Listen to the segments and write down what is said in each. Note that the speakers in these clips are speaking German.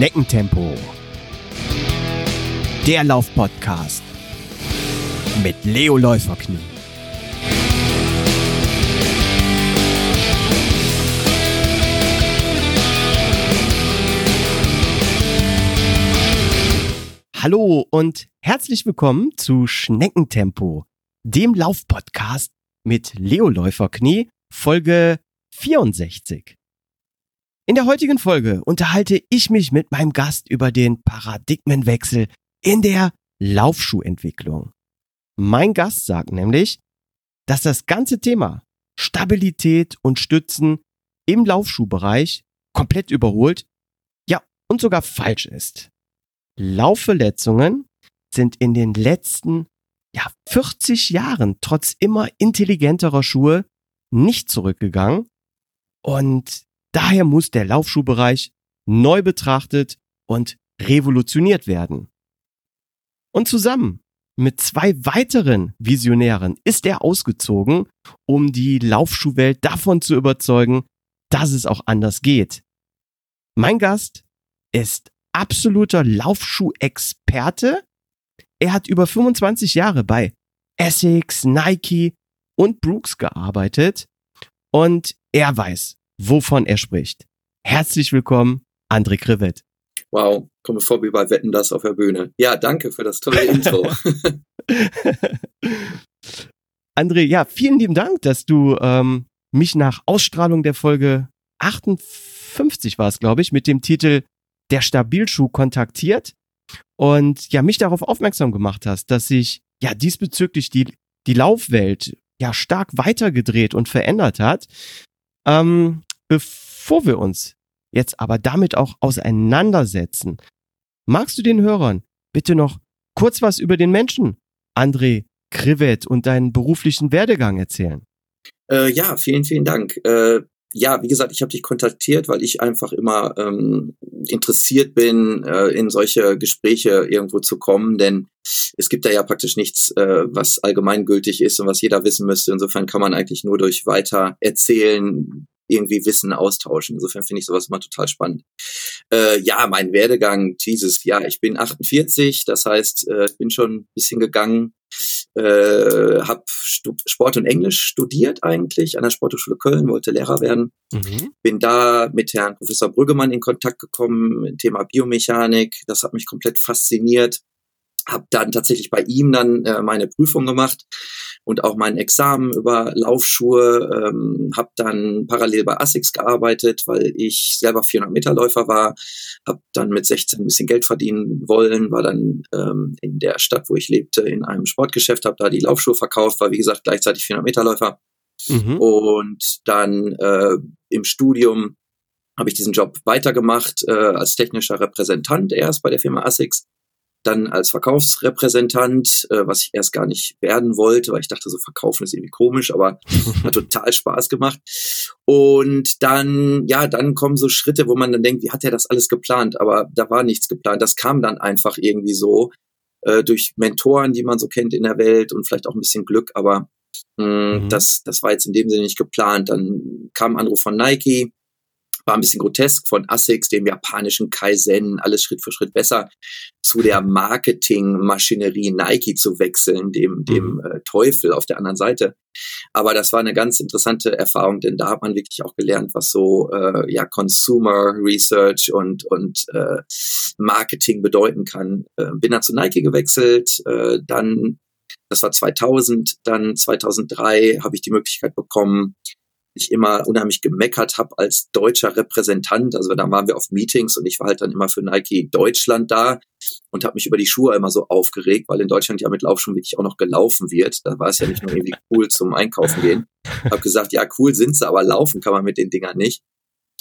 Schneckentempo. Der Laufpodcast mit Leo Läuferknie. Hallo und herzlich willkommen zu Schneckentempo, dem Laufpodcast mit Leo Läuferknie, Folge 64. In der heutigen Folge unterhalte ich mich mit meinem Gast über den Paradigmenwechsel in der Laufschuhentwicklung. Mein Gast sagt nämlich, dass das ganze Thema Stabilität und Stützen im Laufschuhbereich komplett überholt, ja, und sogar falsch ist. Laufverletzungen sind in den letzten ja, 40 Jahren trotz immer intelligenterer Schuhe nicht zurückgegangen und Daher muss der Laufschuhbereich neu betrachtet und revolutioniert werden. Und zusammen mit zwei weiteren Visionären ist er ausgezogen, um die Laufschuhwelt davon zu überzeugen, dass es auch anders geht. Mein Gast ist absoluter Laufschuhexperte. Er hat über 25 Jahre bei Essex, Nike und Brooks gearbeitet und er weiß, wovon er spricht. Herzlich willkommen, André Krivet. Wow, komme vor wie bei Wetten das auf der Bühne. Ja, danke für das tolle Intro. André, ja, vielen lieben Dank, dass du ähm, mich nach Ausstrahlung der Folge 58 war es, glaube ich, mit dem Titel Der Stabilschuh kontaktiert und ja, mich darauf aufmerksam gemacht hast, dass sich ja diesbezüglich die, die Laufwelt ja stark weitergedreht und verändert hat. Ähm, Bevor wir uns jetzt aber damit auch auseinandersetzen, magst du den Hörern bitte noch kurz was über den Menschen André Krivet und deinen beruflichen Werdegang erzählen? Äh, ja, vielen, vielen Dank. Äh, ja, wie gesagt, ich habe dich kontaktiert, weil ich einfach immer ähm, interessiert bin, äh, in solche Gespräche irgendwo zu kommen, denn es gibt da ja praktisch nichts, äh, was allgemeingültig ist und was jeder wissen müsste. Insofern kann man eigentlich nur durch weiter erzählen irgendwie Wissen austauschen. Insofern finde ich sowas immer total spannend. Äh, ja, mein Werdegang, Jesus, ja, ich bin 48, das heißt, äh, bin schon ein bisschen gegangen, äh, habe Sport und Englisch studiert eigentlich an der Sporthochschule Köln, wollte Lehrer werden. Mhm. Bin da mit Herrn Professor Brüggemann in Kontakt gekommen, Thema Biomechanik. Das hat mich komplett fasziniert habe dann tatsächlich bei ihm dann äh, meine Prüfung gemacht und auch mein Examen über Laufschuhe, ähm, habe dann parallel bei ASICS gearbeitet, weil ich selber 400 Meter Läufer war, habe dann mit 16 ein bisschen Geld verdienen wollen, war dann ähm, in der Stadt, wo ich lebte, in einem Sportgeschäft, habe da die Laufschuhe verkauft, war wie gesagt gleichzeitig 400 Meter Läufer mhm. und dann äh, im Studium habe ich diesen Job weitergemacht äh, als technischer Repräsentant erst bei der Firma ASICS dann als Verkaufsrepräsentant, äh, was ich erst gar nicht werden wollte, weil ich dachte, so verkaufen ist irgendwie komisch, aber hat total Spaß gemacht. Und dann, ja, dann kommen so Schritte, wo man dann denkt, wie hat er das alles geplant? Aber da war nichts geplant. Das kam dann einfach irgendwie so äh, durch Mentoren, die man so kennt in der Welt und vielleicht auch ein bisschen Glück, aber mh, mm, mhm. das, das war jetzt in dem Sinne nicht geplant. Dann kam ein Anruf von Nike, war ein bisschen grotesk von ASICS, dem japanischen Kaizen, alles Schritt für Schritt besser, zu der Marketingmaschinerie Nike zu wechseln, dem, dem mhm. äh, Teufel auf der anderen Seite. Aber das war eine ganz interessante Erfahrung, denn da hat man wirklich auch gelernt, was so äh, ja Consumer Research und und äh, Marketing bedeuten kann. Äh, bin dann zu Nike gewechselt, äh, dann das war 2000, dann 2003 habe ich die Möglichkeit bekommen, ich immer unheimlich gemeckert habe als deutscher Repräsentant. Also da waren wir auf Meetings und ich war halt dann immer für Nike Deutschland da und habe mich über die Schuhe immer so aufgeregt, weil in Deutschland ja mit Laufschuhen wirklich auch noch gelaufen wird. Da war es ja nicht nur irgendwie cool zum Einkaufen gehen. Hab gesagt, ja cool sind sie, aber laufen kann man mit den Dingern nicht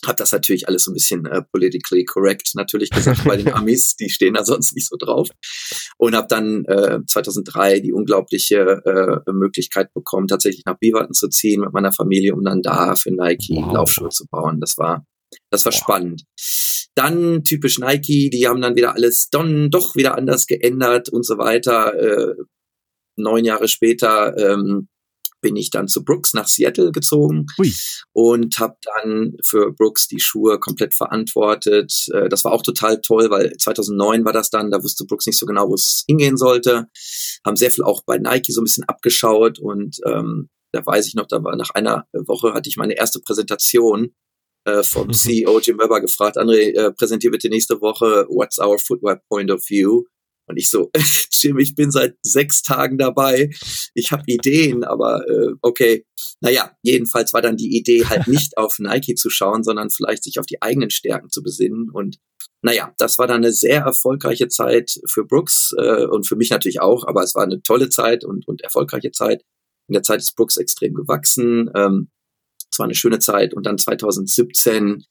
habe das natürlich alles so ein bisschen äh, politically correct natürlich gesagt bei den Amis, die stehen da sonst nicht so drauf. Und habe dann äh, 2003 die unglaubliche äh, Möglichkeit bekommen, tatsächlich nach Beaverton zu ziehen mit meiner Familie, um dann da für Nike wow. Laufschuhe zu bauen. Das war das war wow. spannend. Dann typisch Nike, die haben dann wieder alles dann doch wieder anders geändert und so weiter. Äh, neun Jahre später ähm, bin ich dann zu Brooks nach Seattle gezogen Ui. und habe dann für Brooks die Schuhe komplett verantwortet. Äh, das war auch total toll, weil 2009 war das dann, da wusste Brooks nicht so genau, wo es hingehen sollte. Haben sehr viel auch bei Nike so ein bisschen abgeschaut und ähm, da weiß ich noch, da war nach einer Woche hatte ich meine erste Präsentation äh, vom mhm. CEO Jim Weber gefragt, André, äh, präsentier bitte nächste Woche What's Our Footwear Point of View? Und ich so, Jim, ich bin seit sechs Tagen dabei. Ich habe Ideen, aber äh, okay. Naja, jedenfalls war dann die Idee halt nicht auf Nike zu schauen, sondern vielleicht sich auf die eigenen Stärken zu besinnen. Und naja, das war dann eine sehr erfolgreiche Zeit für Brooks äh, und für mich natürlich auch, aber es war eine tolle Zeit und, und erfolgreiche Zeit. In der Zeit ist Brooks extrem gewachsen. Ähm, es war eine schöne Zeit. Und dann 2017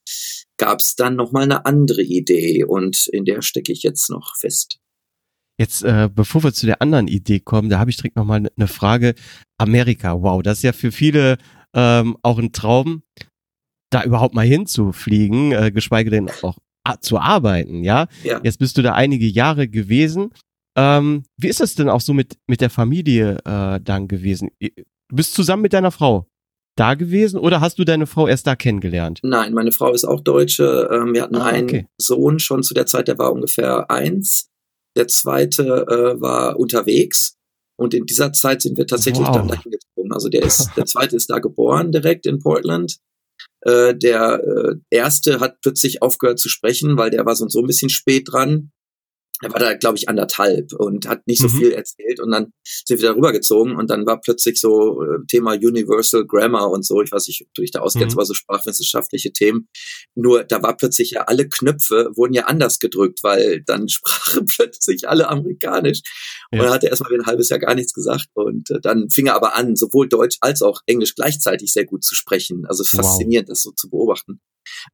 gab es dann nochmal eine andere Idee und in der stecke ich jetzt noch fest. Jetzt, äh, bevor wir zu der anderen Idee kommen, da habe ich direkt nochmal eine ne Frage. Amerika, wow, das ist ja für viele ähm, auch ein Traum, da überhaupt mal hinzufliegen, äh, geschweige denn auch zu arbeiten, ja? ja? Jetzt bist du da einige Jahre gewesen. Ähm, wie ist das denn auch so mit, mit der Familie äh, dann gewesen? Du bist zusammen mit deiner Frau da gewesen oder hast du deine Frau erst da kennengelernt? Nein, meine Frau ist auch Deutsche. Ähm, wir hatten ah, einen okay. Sohn schon zu der Zeit, der war ungefähr eins. Der zweite äh, war unterwegs. Und in dieser Zeit sind wir tatsächlich wow. dann dahin gezogen. Also der ist, der zweite ist da geboren, direkt in Portland. Äh, der äh, erste hat plötzlich aufgehört zu sprechen, weil der war so, so ein bisschen spät dran er war da, glaube ich, anderthalb und hat nicht so mhm. viel erzählt und dann sind wir da rübergezogen und dann war plötzlich so äh, Thema Universal Grammar und so, ich weiß nicht, ob du dich da auskennst, mhm. war so sprachwissenschaftliche Themen. Nur da war plötzlich ja alle Knöpfe wurden ja anders gedrückt, weil dann sprachen plötzlich alle amerikanisch. Ja. Und er hatte erstmal ein halbes Jahr gar nichts gesagt und äh, dann fing er aber an, sowohl Deutsch als auch Englisch gleichzeitig sehr gut zu sprechen. Also faszinierend, wow. das so zu beobachten.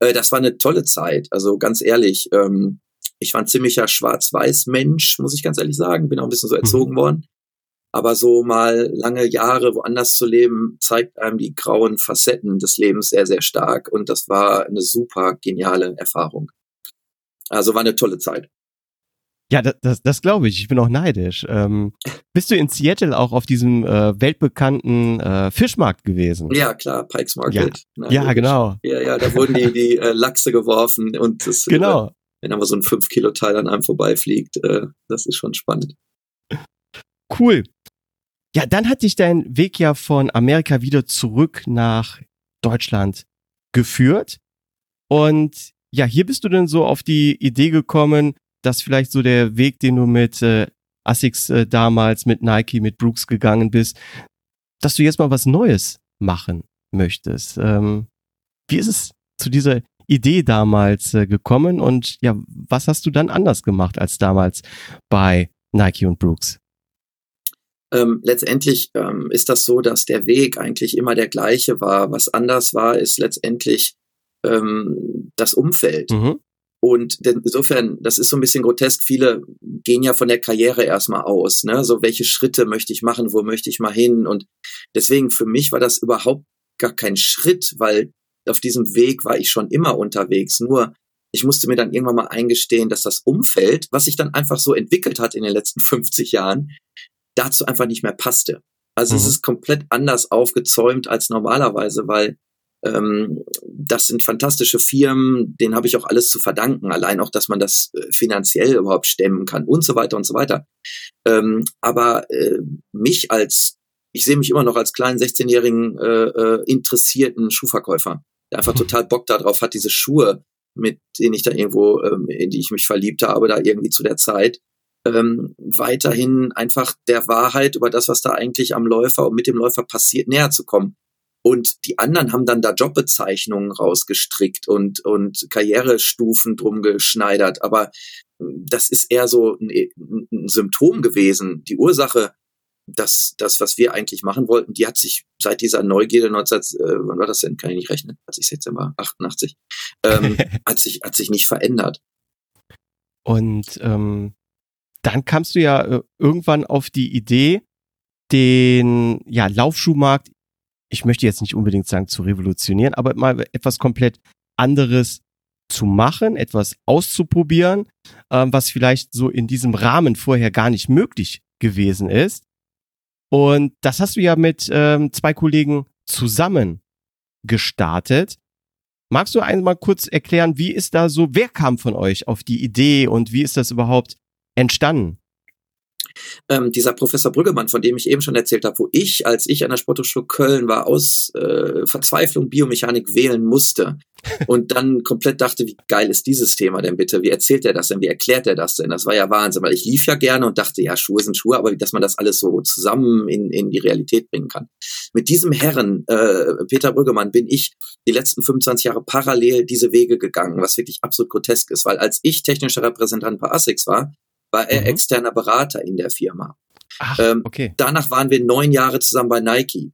Äh, das war eine tolle Zeit, also ganz ehrlich. Ähm, ich war ein ziemlicher Schwarz-Weiß-Mensch, muss ich ganz ehrlich sagen. Bin auch ein bisschen so erzogen mhm. worden. Aber so mal lange Jahre woanders zu leben, zeigt einem die grauen Facetten des Lebens sehr, sehr stark. Und das war eine super geniale Erfahrung. Also war eine tolle Zeit. Ja, das, das, das glaube ich. Ich bin auch neidisch. Ähm, bist du in Seattle auch auf diesem äh, weltbekannten äh, Fischmarkt gewesen? Ja, klar, Pikes Market. Ja, Nein, ja genau. Ja, ja, da wurden die, die äh, Lachse geworfen und das, genau. Wenn aber so ein 5-Kilo-Teil an einem vorbeifliegt, äh, das ist schon spannend. Cool. Ja, dann hat dich dein Weg ja von Amerika wieder zurück nach Deutschland geführt. Und ja, hier bist du dann so auf die Idee gekommen, dass vielleicht so der Weg, den du mit äh, Asics äh, damals, mit Nike, mit Brooks gegangen bist, dass du jetzt mal was Neues machen möchtest. Ähm, wie ist es zu dieser Idee damals äh, gekommen und ja, was hast du dann anders gemacht als damals bei Nike und Brooks? Ähm, letztendlich ähm, ist das so, dass der Weg eigentlich immer der gleiche war. Was anders war, ist letztendlich ähm, das Umfeld. Mhm. Und insofern, das ist so ein bisschen grotesk. Viele gehen ja von der Karriere erstmal aus. Ne? So, welche Schritte möchte ich machen? Wo möchte ich mal hin? Und deswegen für mich war das überhaupt gar kein Schritt, weil auf diesem Weg war ich schon immer unterwegs. Nur ich musste mir dann irgendwann mal eingestehen, dass das Umfeld, was sich dann einfach so entwickelt hat in den letzten 50 Jahren, dazu einfach nicht mehr passte. Also mhm. es ist komplett anders aufgezäumt als normalerweise, weil ähm, das sind fantastische Firmen, denen habe ich auch alles zu verdanken, allein auch, dass man das äh, finanziell überhaupt stemmen kann und so weiter und so weiter. Ähm, aber äh, mich als, ich sehe mich immer noch als kleinen 16-jährigen äh, äh, interessierten Schuhverkäufer der einfach total Bock darauf hat, diese Schuhe, mit denen ich da irgendwo, ähm, in die ich mich verliebt habe, da irgendwie zu der Zeit, ähm, weiterhin einfach der Wahrheit über das, was da eigentlich am Läufer und mit dem Läufer passiert, näher zu kommen. Und die anderen haben dann da Jobbezeichnungen rausgestrickt und, und Karrierestufen drum geschneidert. Aber das ist eher so ein, ein Symptom gewesen. Die Ursache das, das, was wir eigentlich machen wollten, die hat sich seit dieser Neugierde 19, äh, wann war das denn? Kann ich nicht rechnen. Als ich jetzt immer 88, ähm, hat sich, hat sich nicht verändert. Und ähm, dann kamst du ja äh, irgendwann auf die Idee, den ja, Laufschuhmarkt, ich möchte jetzt nicht unbedingt sagen zu revolutionieren, aber mal etwas komplett anderes zu machen, etwas auszuprobieren, ähm, was vielleicht so in diesem Rahmen vorher gar nicht möglich gewesen ist. Und das hast du ja mit ähm, zwei Kollegen zusammen gestartet. Magst du einmal kurz erklären, wie ist da so, wer kam von euch auf die Idee und wie ist das überhaupt entstanden? Ähm, dieser Professor Brüggemann, von dem ich eben schon erzählt habe, wo ich, als ich an der Sporthochschule Köln war, aus äh, Verzweiflung Biomechanik wählen musste und dann komplett dachte, wie geil ist dieses Thema denn bitte? Wie erzählt er das denn? Wie erklärt er das denn? Das war ja Wahnsinn, weil ich lief ja gerne und dachte, ja, Schuhe sind Schuhe, aber dass man das alles so zusammen in, in die Realität bringen kann. Mit diesem Herren, äh, Peter Brüggemann, bin ich die letzten 25 Jahre parallel diese Wege gegangen, was wirklich absolut grotesk ist, weil als ich technischer Repräsentant bei ASICS war, war er mhm. externer Berater in der Firma. Ach, ähm, okay. Danach waren wir neun Jahre zusammen bei Nike.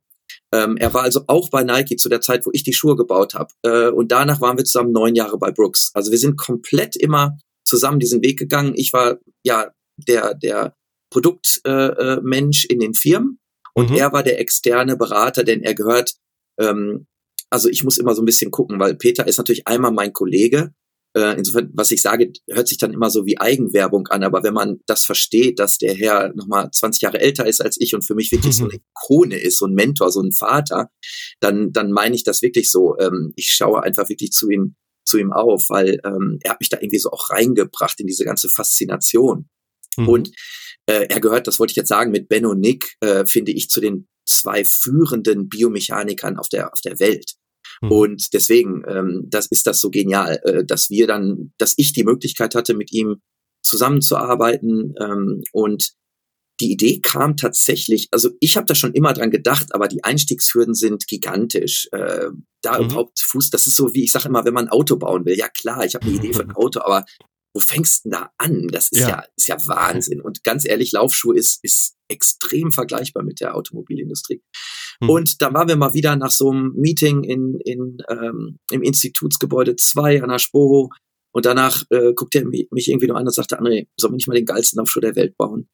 Ähm, er war also auch bei Nike zu der Zeit, wo ich die Schuhe gebaut habe. Äh, und danach waren wir zusammen neun Jahre bei Brooks. Also wir sind komplett immer zusammen diesen Weg gegangen. Ich war ja der, der Produktmensch äh, äh in den Firmen und mhm. er war der externe Berater, denn er gehört, ähm, also ich muss immer so ein bisschen gucken, weil Peter ist natürlich einmal mein Kollege, äh, insofern, was ich sage, hört sich dann immer so wie Eigenwerbung an, aber wenn man das versteht, dass der Herr nochmal 20 Jahre älter ist als ich und für mich wirklich so eine Ikone ist, so ein Mentor, so ein Vater, dann, dann meine ich das wirklich so. Ähm, ich schaue einfach wirklich zu ihm, zu ihm auf, weil ähm, er hat mich da irgendwie so auch reingebracht in diese ganze Faszination. Mhm. Und äh, er gehört, das wollte ich jetzt sagen, mit Ben und Nick, äh, finde ich, zu den zwei führenden Biomechanikern auf der, auf der Welt. Mhm. Und deswegen, ähm, das ist das so genial, äh, dass wir dann, dass ich die Möglichkeit hatte, mit ihm zusammenzuarbeiten ähm, und die Idee kam tatsächlich, also ich habe da schon immer dran gedacht, aber die Einstiegshürden sind gigantisch. Äh, da mhm. überhaupt Fuß, das ist so wie ich sage immer, wenn man ein Auto bauen will. Ja klar, ich habe eine Idee für ein Auto, aber wo fängst du denn da an? Das ist ja. ja, ist ja Wahnsinn. Und ganz ehrlich, Laufschuhe ist, ist extrem vergleichbar mit der Automobilindustrie. Mhm. Und da waren wir mal wieder nach so einem Meeting in, in, ähm, im Institutsgebäude 2 an der Spoho. Und danach äh, guckte er mich irgendwie nur an und sagte, André, sollen wir nicht mal den geilsten Laufschuh der Welt bauen?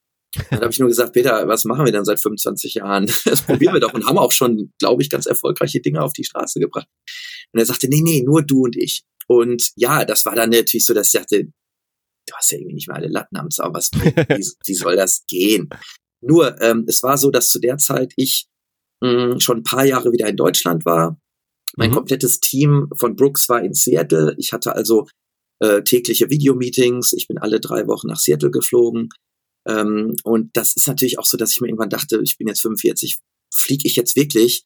Dann habe ich nur gesagt, Peter, was machen wir denn seit 25 Jahren? Das probieren wir doch und haben auch schon, glaube ich, ganz erfolgreiche Dinge auf die Straße gebracht. Und er sagte, nee, nee, nur du und ich. Und ja, das war dann natürlich so, dass ich dachte, du hast ja irgendwie nicht mehr alle Latten am was, wie, wie soll das gehen? Nur, ähm, es war so, dass zu der Zeit ich mh, hm, schon ein paar Jahre wieder in Deutschland war. Mein mhm. komplettes Team von Brooks war in Seattle. Ich hatte also äh, tägliche Videomeetings. Ich bin alle drei Wochen nach Seattle geflogen. Ähm, und das ist natürlich auch so, dass ich mir irgendwann dachte, ich bin jetzt 45, fliege ich jetzt wirklich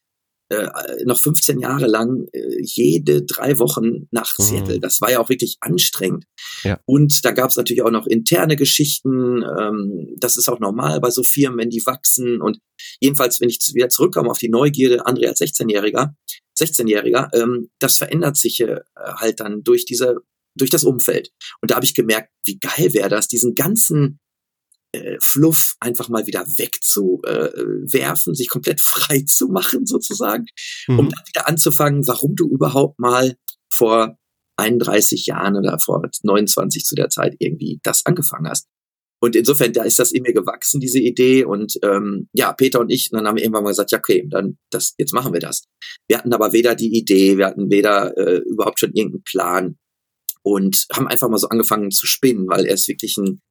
äh, noch 15 Jahre lang äh, jede drei Wochen nach mhm. Seattle. Das war ja auch wirklich anstrengend. Ja. Und da gab es natürlich auch noch interne Geschichten. Ähm, das ist auch normal bei so Firmen, wenn die wachsen. Und jedenfalls, wenn ich wieder zurückkomme auf die Neugierde, André als 16-Jähriger, 16-Jähriger, ähm, das verändert sich äh, halt dann durch diese durch das Umfeld. Und da habe ich gemerkt, wie geil wäre das, diesen ganzen äh, Fluff einfach mal wieder wegzuwerfen, äh, sich komplett frei zu machen sozusagen, mhm. um dann wieder anzufangen, warum du überhaupt mal vor 31 Jahren oder vor 29 zu der Zeit irgendwie das angefangen hast. Und insofern, da ist das in mir gewachsen, diese Idee. Und ähm, ja, Peter und ich, dann haben wir irgendwann mal gesagt, ja, okay, dann das, jetzt machen wir das. Wir hatten aber weder die Idee, wir hatten weder äh, überhaupt schon irgendeinen Plan und haben einfach mal so angefangen zu spinnen, weil er ist wirklich ein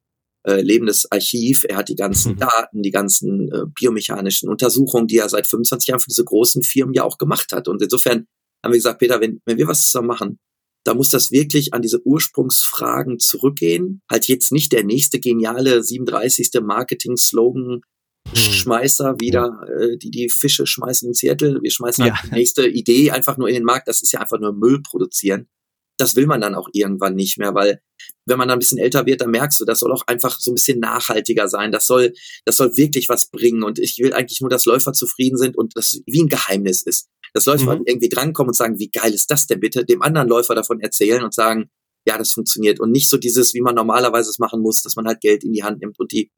äh, lebendes Archiv. Er hat die ganzen mhm. Daten, die ganzen äh, biomechanischen Untersuchungen, die er seit 25 Jahren für diese großen Firmen ja auch gemacht hat. Und insofern haben wir gesagt, Peter, wenn, wenn wir was zusammen machen, da muss das wirklich an diese Ursprungsfragen zurückgehen. Halt jetzt nicht der nächste geniale 37. Marketing-Slogan mhm. Schmeißer wieder, äh, die die Fische schmeißen in Seattle. Wir schmeißen halt ja. die nächste Idee einfach nur in den Markt. Das ist ja einfach nur Müll produzieren das will man dann auch irgendwann nicht mehr, weil wenn man dann ein bisschen älter wird, dann merkst du, das soll auch einfach so ein bisschen nachhaltiger sein. Das soll, das soll wirklich was bringen. Und ich will eigentlich nur, dass Läufer zufrieden sind und das wie ein Geheimnis ist. Dass Läufer mhm. irgendwie drankommen und sagen, wie geil ist das denn bitte? Dem anderen Läufer davon erzählen und sagen, ja, das funktioniert. Und nicht so dieses, wie man normalerweise es machen muss, dass man halt Geld in die Hand nimmt und die,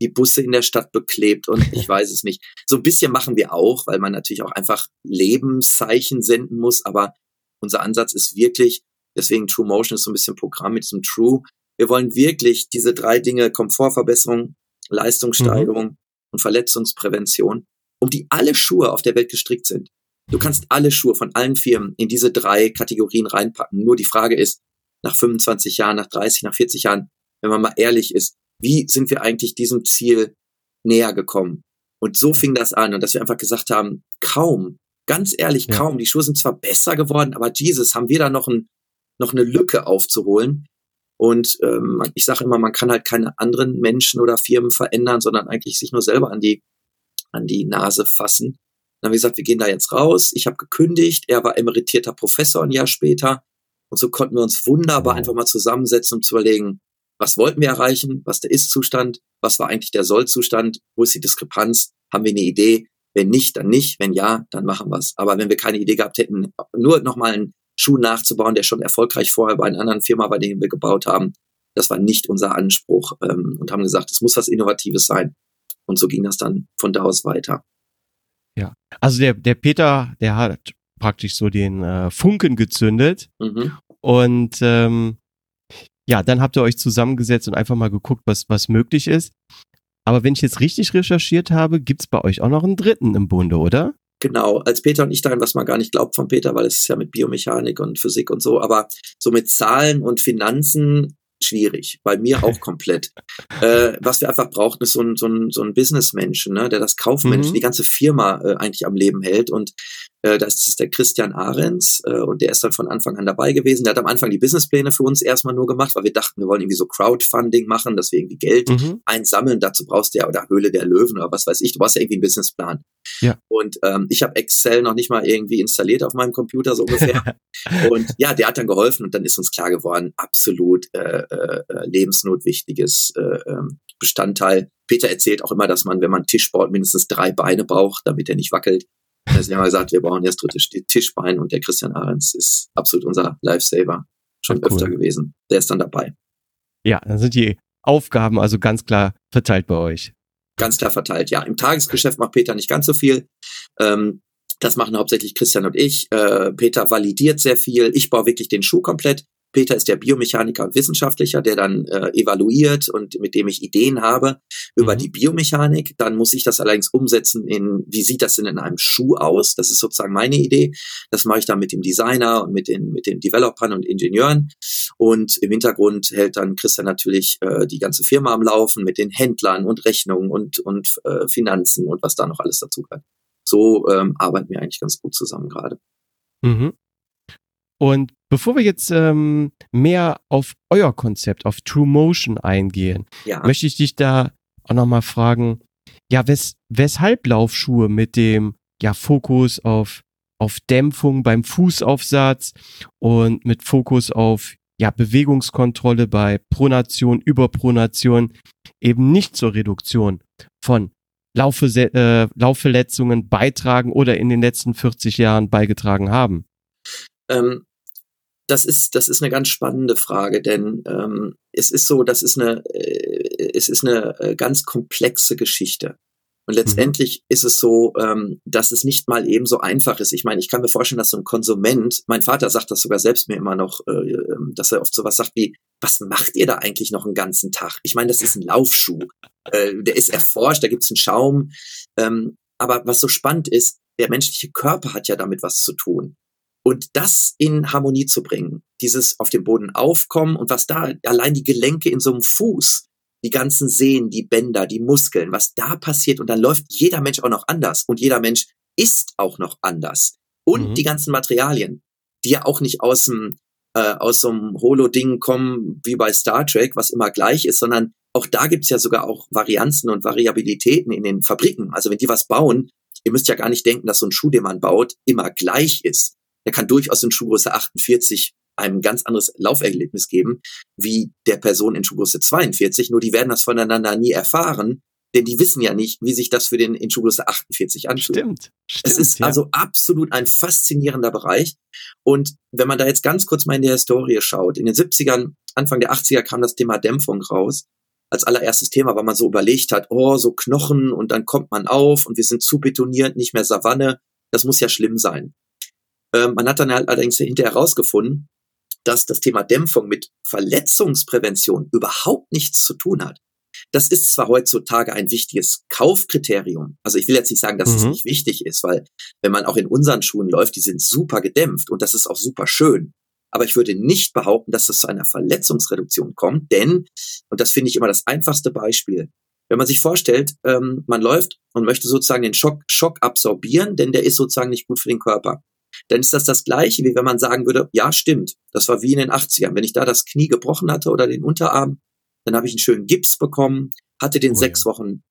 die Busse in der Stadt beklebt und ich weiß es nicht. So ein bisschen machen wir auch, weil man natürlich auch einfach Lebenszeichen senden muss, aber unser Ansatz ist wirklich, Deswegen True Motion ist so ein bisschen Programm mit diesem True. Wir wollen wirklich diese drei Dinge, Komfortverbesserung, Leistungssteigerung mhm. und Verletzungsprävention, um die alle Schuhe auf der Welt gestrickt sind. Du kannst alle Schuhe von allen Firmen in diese drei Kategorien reinpacken. Nur die Frage ist, nach 25 Jahren, nach 30, nach 40 Jahren, wenn man mal ehrlich ist, wie sind wir eigentlich diesem Ziel näher gekommen? Und so fing das an und dass wir einfach gesagt haben, kaum, ganz ehrlich, Ja. kaum. Die Schuhe sind zwar besser geworden, aber Jesus, haben wir da noch, ein, noch eine Lücke aufzuholen. Und ähm, ich sage immer, man kann halt keine anderen Menschen oder Firmen verändern, sondern eigentlich sich nur selber an die, an die Nase fassen. Dann haben wir gesagt, wir gehen da jetzt raus. Ich habe gekündigt. Er war emeritierter Professor ein Jahr später. Und so konnten wir uns wunderbar einfach mal zusammensetzen, um zu überlegen, was wollten wir erreichen, was der Ist-Zustand, was war eigentlich der Soll-Zustand, wo ist die Diskrepanz, haben wir eine Idee, wenn nicht, dann nicht, wenn ja, dann machen wir es. Aber wenn wir keine Idee gehabt hätten, nur nochmal einen Schuh nachzubauen, der schon erfolgreich vorher bei einer anderen Firma, bei denen wir gebaut haben, das war nicht unser Anspruch ähm, und haben gesagt, es muss was Innovatives sein. Und so ging das dann von da aus weiter. Also der, der Peter, der hat praktisch so den äh, Funken gezündet Mhm. und ähm, ja, dann habt ihr euch zusammengesetzt und einfach mal geguckt, was, was möglich ist. Aber wenn ich jetzt richtig recherchiert habe, gibt's bei euch auch noch einen dritten im Bunde, oder? Genau, als Peter und ich daran, was man gar nicht glaubt von Peter, weil es ist ja mit Biomechanik und Physik und so, aber so mit Zahlen und Finanzen schwierig. Bei mir auch komplett. äh, was wir einfach brauchen, ist so ein, so ein, so ein Businessmenschen, ne, der das Kaufmensch, Mhm. die ganze Firma äh, eigentlich am Leben hält. Und äh, das ist der Christian Ahrens äh, und der ist dann von Anfang an dabei gewesen. Der hat am Anfang die Businesspläne für uns erstmal nur gemacht, weil wir dachten, wir wollen irgendwie so Crowdfunding machen, dass wir irgendwie Geld Mhm. einsammeln. Dazu brauchst du ja oder Höhle der Löwen oder was weiß ich. Du brauchst ja irgendwie einen Businessplan. Ja. Und ähm, ich habe Excel noch nicht mal irgendwie installiert auf meinem Computer so ungefähr. und ja, der hat dann geholfen und dann ist uns klar geworden, absolut äh, äh, äh, lebensnotwichtiges äh, ähm, Bestandteil. Peter erzählt auch immer, dass man, wenn man einen Tisch baut, mindestens drei Beine braucht, damit er nicht wackelt. Deswegen haben wir gesagt, wir brauchen jetzt dritte Tischbein und der Christian Ahrens ist absolut unser Lifesaver. Schon Ah, cool. öfter gewesen. Der ist dann dabei. Ja, dann sind die Aufgaben also ganz klar verteilt bei euch. ganz klar verteilt. Ja, im Tagesgeschäft macht Peter nicht ganz so viel. Ähm, das machen hauptsächlich Christian und ich. Äh, Peter validiert sehr viel. Ich baue wirklich den Schuh komplett. Peter ist der Biomechaniker und Wissenschaftlicher, der dann äh, evaluiert und mit dem ich Ideen habe über Mhm. die Biomechanik. Dann muss ich das allerdings umsetzen in, wie sieht das denn in einem Schuh aus? Das ist sozusagen meine Idee. Das mache ich dann mit dem Designer und mit den, mit den Developern und Ingenieuren. Und im Hintergrund hält dann Christian natürlich äh, die ganze Firma am Laufen mit den Händlern und Rechnungen und, und äh, Finanzen und was da noch alles dazu gehört. So ähm, arbeiten wir eigentlich ganz gut zusammen gerade. Mhm. Und bevor wir jetzt ähm, mehr auf euer Konzept, auf True Motion eingehen, Ja, möchte ich dich da auch nochmal fragen, ja, wes weshalb Laufschuhe mit dem ja, Fokus auf, auf Dämpfung beim Fußaufsatz und mit Fokus auf ja, Bewegungskontrolle bei Pronation, Überpronation eben nicht zur Reduktion von Laufe, äh, Laufverletzungen beitragen oder in den letzten 40 Jahren beigetragen haben? Ähm, das ist das ist eine ganz spannende Frage, denn ähm, es ist so, das ist eine äh, es ist eine äh, ganz komplexe Geschichte. Und letztendlich ist es so, ähm, dass es nicht mal eben so einfach ist. Ich meine, ich kann mir vorstellen, dass so ein Konsument, mein Vater sagt das sogar selbst mir immer noch, äh, ähm, dass er oft sowas sagt wie, was macht ihr da eigentlich noch einen ganzen Tag? Ich meine, das ist ein Laufschuh. Äh, der ist erforscht, da gibt's einen Schaum. Ähm, aber was so spannend ist, der menschliche Körper hat ja damit was zu tun. Und das in Harmonie zu bringen, dieses auf dem Boden aufkommen und was da allein die Gelenke in so einem Fuß, die ganzen Sehnen, die Bänder, die Muskeln, was da passiert und dann läuft jeder Mensch auch noch anders und jeder Mensch ist auch noch anders. Und Mhm. die ganzen Materialien, die ja auch nicht aus dem äh, aus so einem Holo-Ding kommen wie bei Star Trek, was immer gleich ist, sondern auch da gibt's ja sogar auch Varianzen und Variabilitäten in den Fabriken. Also wenn die was bauen, ihr müsst ja gar nicht denken, dass so ein Schuh, den man baut, immer gleich ist. Der kann durchaus in Schuhgröße 48 einem ganz anderes Lauferlebnis geben, wie der Person in Schuhgröße 42. Nur die werden das voneinander nie erfahren, denn die wissen ja nicht, wie sich das für den in Schuhgröße 48 anfühlt. Stimmt. stimmt Es ist ja. also absolut ein faszinierender Bereich. Und wenn man da jetzt ganz kurz mal in der Historie schaut, in den 70ern, Anfang der 80er kam das Thema Dämpfung raus. Als allererstes Thema, weil man so überlegt hat, oh, so Knochen und dann kommt man auf und wir sind zu betoniert, nicht mehr Savanne. Das muss ja schlimm sein. Ähm, man hat dann halt allerdings hinterher herausgefunden, dass das Thema Dämpfung mit Verletzungsprävention überhaupt nichts zu tun hat. Das ist zwar heutzutage ein wichtiges Kaufkriterium. Also ich will jetzt nicht sagen, dass es Mhm. nicht wichtig ist, weil wenn man auch in unseren Schuhen läuft, die sind super gedämpft und das ist auch super schön. Aber ich würde nicht behaupten, dass es zu einer Verletzungsreduktion kommt, denn, und das finde ich immer das einfachste Beispiel, Wenn man sich vorstellt, ähm, man läuft und möchte sozusagen den Schock, Schock absorbieren, denn der ist sozusagen nicht gut für den Körper, dann ist das das Gleiche, wie wenn man sagen würde, ja, stimmt, das war wie in den 80ern. Wenn ich da das Knie gebrochen hatte oder den Unterarm, dann habe ich einen schönen Gips bekommen, hatte den oh, sechs ja. Wochen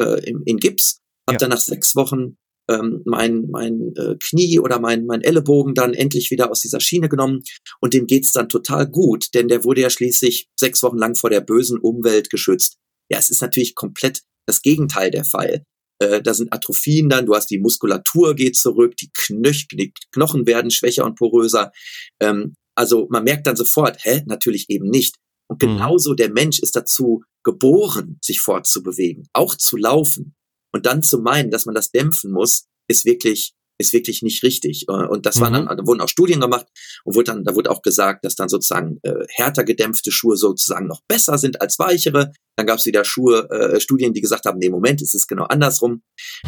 äh, in, in Gips, habe ja. dann nach sechs Wochen ähm, mein, mein äh, Knie oder mein, mein Ellenbogen dann endlich wieder aus dieser Schiene genommen und dem geht's dann total gut, denn der wurde ja schließlich sechs Wochen lang vor der bösen Umwelt geschützt. Ja, es ist natürlich komplett das Gegenteil der Fall. Äh, da sind Atrophien dann, du hast die Muskulatur geht zurück, die, Knöch die Knochen werden schwächer und poröser. Ähm, also man merkt dann sofort, hä, natürlich eben nicht. Und mhm. genauso der Mensch ist dazu geboren, sich fortzubewegen, auch zu laufen. Und dann zu meinen, dass man das dämpfen muss, ist wirklich ist wirklich nicht richtig. Äh, und das mhm. waren dann, da wurden auch Studien gemacht und wurde dann, da wurde auch gesagt, dass dann sozusagen äh, härter gedämpfte Schuhe sozusagen noch besser sind als weichere. Dann gab es wieder Schuhe, äh, Studien, die gesagt haben, nee, Moment, es ist genau andersrum.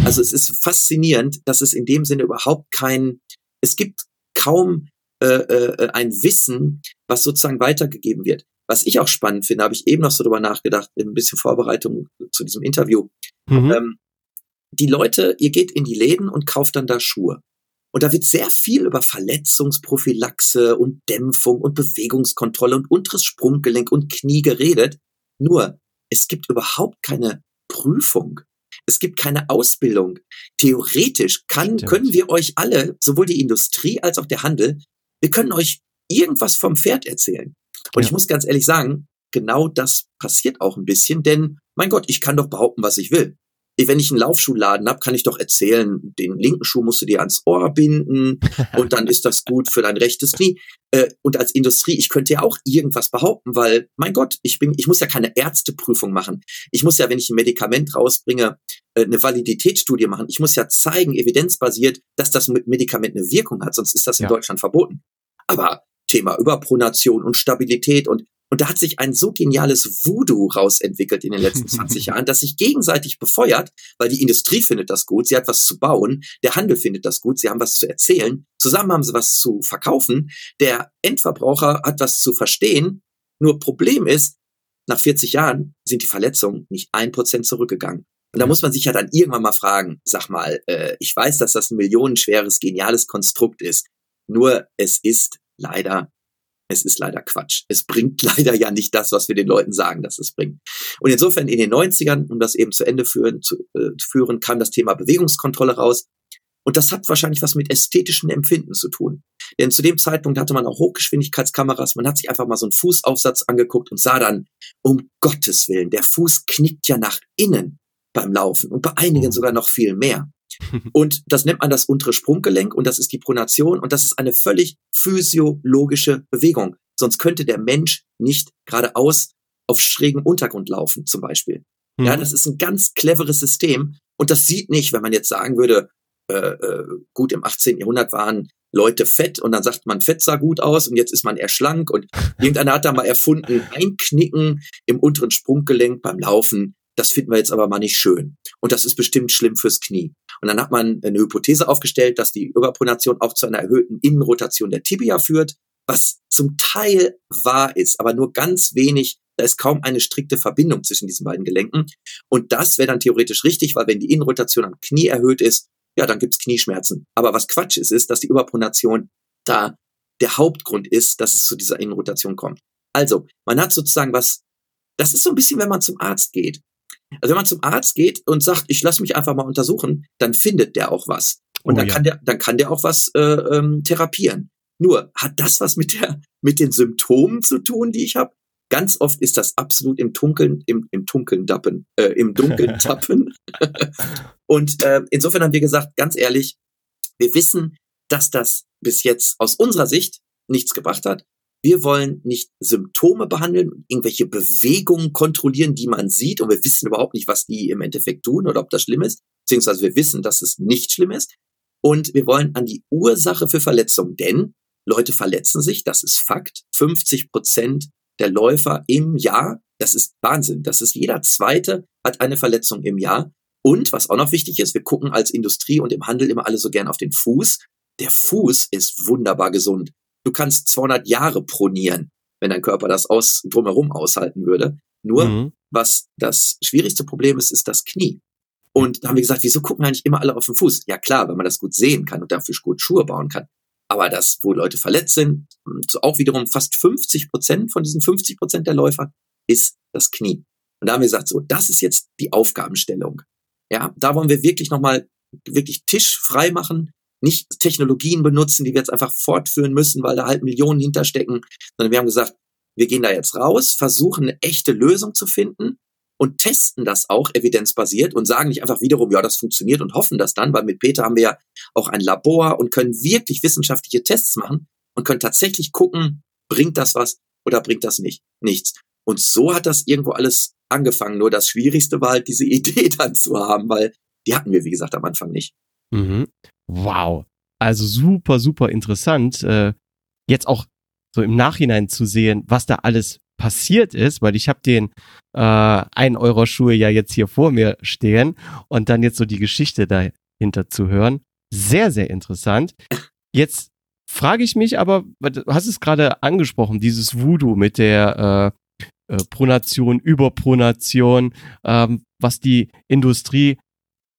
Also es ist faszinierend, dass es in dem Sinne überhaupt kein, es gibt kaum äh, äh, ein Wissen, was sozusagen weitergegeben wird. Was ich auch spannend finde, habe ich eben noch so drüber nachgedacht, ein bisschen Vorbereitung zu diesem Interview. Mhm. Ähm, die Leute, ihr geht in die Läden und kauft dann da Schuhe. Und da wird sehr viel über Verletzungsprophylaxe und Dämpfung und Bewegungskontrolle und unteres Sprunggelenk und Knie geredet. Nur, es gibt überhaupt keine Prüfung. Es gibt keine Ausbildung. Theoretisch kann, können wir euch alle, sowohl die Industrie als auch der Handel, wir können euch irgendwas vom Pferd erzählen. Und ja. ich muss ganz ehrlich sagen, genau das passiert auch ein bisschen, denn mein Gott, ich kann doch behaupten, was ich will wenn ich einen Laufschuhladen habe, kann ich doch erzählen, den linken Schuh musst du dir ans Ohr binden und dann ist das gut für dein rechtes Knie. Äh, und als Industrie, ich könnte ja auch irgendwas behaupten, weil, mein Gott, ich bin, ich muss ja keine Ärzteprüfung machen. Ich muss ja, wenn ich ein Medikament rausbringe, äh, eine Validitätsstudie machen. Ich muss ja zeigen, evidenzbasiert, dass das Medikament eine Wirkung hat, sonst ist das in ja. Deutschland verboten. Aber Thema Überpronation und Stabilität und und da hat sich ein so geniales Voodoo rausentwickelt in den letzten 20 Jahren, das sich gegenseitig befeuert, weil die Industrie findet das gut, sie hat was zu bauen, der Handel findet das gut, sie haben was zu erzählen, zusammen haben sie was zu verkaufen, der Endverbraucher hat was zu verstehen. Nur Problem ist, nach 40 Jahren sind die Verletzungen nicht ein Prozent zurückgegangen. Und da muss man sich ja dann irgendwann mal fragen, sag mal, äh, ich weiß, dass das ein millionenschweres, geniales Konstrukt ist, nur es ist leider es ist leider Quatsch. Es bringt leider ja nicht das, was wir den Leuten sagen, dass es bringt. Und insofern in den 90ern, um das eben zu Ende führen, zu, äh, führen, kam das Thema Bewegungskontrolle raus. Und das hat wahrscheinlich was mit ästhetischen Empfinden zu tun. Denn zu dem Zeitpunkt hatte man auch Hochgeschwindigkeitskameras. Man hat sich einfach mal so einen Fußaufsatz angeguckt und sah dann, um Gottes Willen, der Fuß knickt ja nach innen beim Laufen und bei einigen oh. sogar noch viel mehr. Und das nennt man das untere Sprunggelenk und das ist die Pronation und das ist eine völlig physiologische Bewegung. Sonst könnte der Mensch nicht geradeaus auf schrägem Untergrund laufen, zum Beispiel. Mhm. Ja, das ist ein ganz cleveres System und das sieht nicht, wenn man jetzt sagen würde, äh, äh, gut, im 18. Jahrhundert waren Leute fett und dann sagt man, Fett sah gut aus und jetzt ist man eher schlank und irgendeiner hat da mal erfunden, Einknicken im unteren Sprunggelenk beim Laufen das finden wir jetzt aber mal nicht schön. Und das ist bestimmt schlimm fürs Knie. Und dann hat man eine Hypothese aufgestellt, dass die Überpronation auch zu einer erhöhten Innenrotation der Tibia führt, was zum Teil wahr ist, aber nur ganz wenig. Da ist kaum eine strikte Verbindung zwischen diesen beiden Gelenken. Und das wäre dann theoretisch richtig, weil wenn die Innenrotation am Knie erhöht ist, ja, dann gibt's Knieschmerzen. Aber was Quatsch ist, ist, dass die Überpronation da der Hauptgrund ist, dass es zu dieser Innenrotation kommt. Also, man hat sozusagen was, das ist so ein bisschen, wenn man zum Arzt geht. Also wenn man zum Arzt geht und sagt, ich lasse mich einfach mal untersuchen, dann findet der auch was. Und oh, dann ja. kann der, dann kann der auch was äh, ähm, therapieren. Nur hat das was mit der, mit den Symptomen zu tun, die ich habe? Ganz oft ist das absolut im Dunkeln, im, im Dunkeln dappen, äh, im Dunkeln tappen. und äh, insofern haben wir gesagt, ganz ehrlich, wir wissen, dass das bis jetzt aus unserer Sicht nichts gebracht hat. Wir wollen nicht Symptome behandeln, irgendwelche Bewegungen kontrollieren, die man sieht und wir wissen überhaupt nicht, was die im Endeffekt tun oder ob das schlimm ist, beziehungsweise wir wissen, dass es nicht schlimm ist. Und wir wollen an die Ursache für Verletzungen, denn Leute verletzen sich, das ist Fakt. 50 Prozent der Läufer im Jahr, das ist Wahnsinn. Das ist jeder zweite hat eine Verletzung im Jahr. Und was auch noch wichtig ist, wir gucken als Industrie und im Handel immer alle so gern auf den Fuß. Der Fuß ist wunderbar gesund du kannst 200 Jahre pronieren, wenn dein Körper das aus, drumherum aushalten würde. Nur, mhm. was das schwierigste Problem ist, ist das Knie. Und da haben wir gesagt, wieso gucken eigentlich immer alle auf den Fuß? Ja klar, wenn man das gut sehen kann und dafür gut Schuhe bauen kann. Aber das, wo Leute verletzt sind, so auch wiederum fast 50 Prozent von diesen 50 Prozent der Läufer, ist das Knie. Und da haben wir gesagt, so, das ist jetzt die Aufgabenstellung. Ja, da wollen wir wirklich nochmal wirklich Tisch frei machen, nicht Technologien benutzen, die wir jetzt einfach fortführen müssen, weil da halt Millionen hinterstecken, sondern wir haben gesagt, wir gehen da jetzt raus, versuchen eine echte Lösung zu finden und testen das auch evidenzbasiert und sagen nicht einfach wiederum, ja, das funktioniert und hoffen das dann, weil mit Peter haben wir ja auch ein Labor und können wirklich wissenschaftliche Tests machen und können tatsächlich gucken, bringt das was oder bringt das nicht, nichts. Und so hat das irgendwo alles angefangen. Nur das Schwierigste war halt diese Idee dann zu haben, weil die hatten wir, wie gesagt, am Anfang nicht. Mhm. Wow. Also super, super interessant. Äh, jetzt auch so im Nachhinein zu sehen, was da alles passiert ist, weil ich habe den äh, 1 Euro Schuhe ja jetzt hier vor mir stehen und dann jetzt so die Geschichte dahinter zu hören. Sehr, sehr interessant. Jetzt frage ich mich aber, du hast es gerade angesprochen, dieses Voodoo mit der äh, äh, Pronation, Überpronation, ähm, was die Industrie,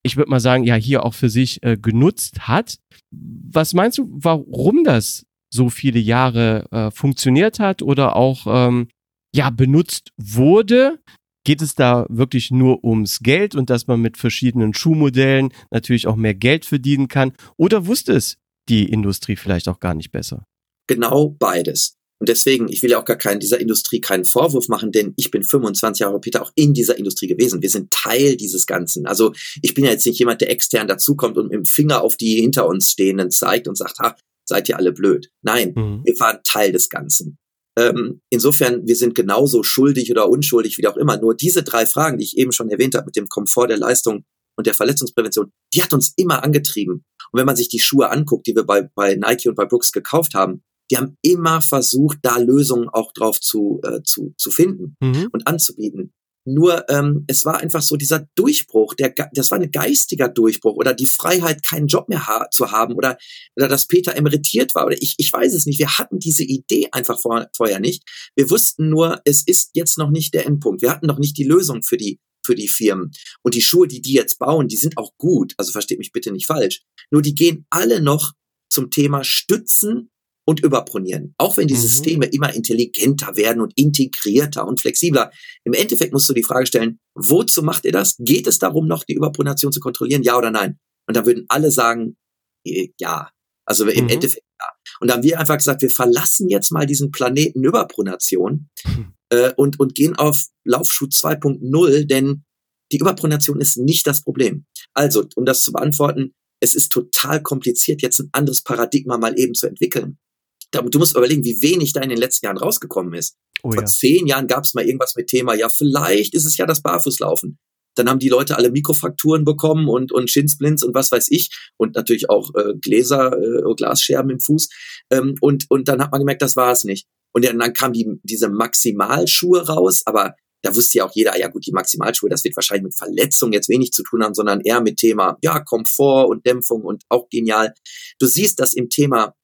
ich würde mal sagen, ja hier auch für sich äh, genutzt hat. Was meinst du, warum das so viele Jahre äh, funktioniert hat oder auch ähm, ja benutzt wurde. Geht es da wirklich nur ums Geld und dass man mit verschiedenen Schuhmodellen natürlich auch mehr Geld verdienen kann? Oder wusste es die Industrie vielleicht auch gar nicht besser? Genau beides. Und deswegen, ich will ja auch gar keinen dieser Industrie keinen Vorwurf machen, denn ich bin 25 Jahre Peter auch in dieser Industrie gewesen. Wir sind Teil dieses Ganzen. Also ich bin ja jetzt nicht jemand, der extern dazukommt und mit dem Finger auf die hinter uns Stehenden zeigt und sagt, ha, seid ihr alle blöd. Nein, mhm. wir waren Teil des Ganzen. Ähm, insofern, wir sind genauso schuldig oder unschuldig, wie auch immer. Nur diese drei Fragen, die ich eben schon erwähnt habe, mit dem Komfort der Leistung und der Verletzungsprävention, die hat uns immer angetrieben. Und wenn man sich die Schuhe anguckt, die wir bei, bei Nike und bei Brooks gekauft haben, die haben immer versucht, da Lösungen auch drauf zu, äh, zu, zu finden mhm. und anzubieten. Nur ähm, es war einfach so dieser Durchbruch, der, das war ein geistiger Durchbruch oder die Freiheit, keinen Job mehr ha zu haben oder, oder dass Peter emeritiert war oder ich, ich weiß es nicht. Wir hatten diese Idee einfach vor, vorher nicht. Wir wussten nur, es ist jetzt noch nicht der Endpunkt. Wir hatten noch nicht die Lösung für die für die Firmen. Und die Schuhe, die die jetzt bauen, die sind auch gut. Also versteht mich bitte nicht falsch. Nur die gehen alle noch zum Thema Stützen und überpronieren. Auch wenn die mhm. Systeme immer intelligenter werden und integrierter und flexibler. Im Endeffekt musst du die Frage stellen, wozu macht ihr das? Geht es darum, noch die Überpronation zu kontrollieren? Ja oder nein? Und da würden alle sagen, äh, ja. Also im mhm. Endeffekt ja. Und da haben wir einfach gesagt, wir verlassen jetzt mal diesen Planeten Überpronation mhm. äh, und, und gehen auf Laufschuh 2.0, denn die Überpronation ist nicht das Problem. Also, um das zu beantworten, es ist total kompliziert, jetzt ein anderes Paradigma mal eben zu entwickeln du musst überlegen, wie wenig da in den letzten Jahren rausgekommen ist. Oh, Vor ja. zehn Jahren gab es mal irgendwas mit Thema, ja, vielleicht ist es ja das Barfußlaufen. Dann haben die Leute alle Mikrofrakturen bekommen und, und Shinsplints und was weiß ich und natürlich auch äh, Gläser, äh, Glasscherben im Fuß. Ähm, und, und dann hat man gemerkt, das war es nicht. Und dann kam die, diese Maximalschuhe raus, aber da wusste ja auch jeder, ja gut, die Maximalschuhe, das wird wahrscheinlich mit Verletzungen jetzt wenig zu tun haben, sondern eher mit Thema, ja, Komfort und Dämpfung und auch genial. Du siehst, dass im Thema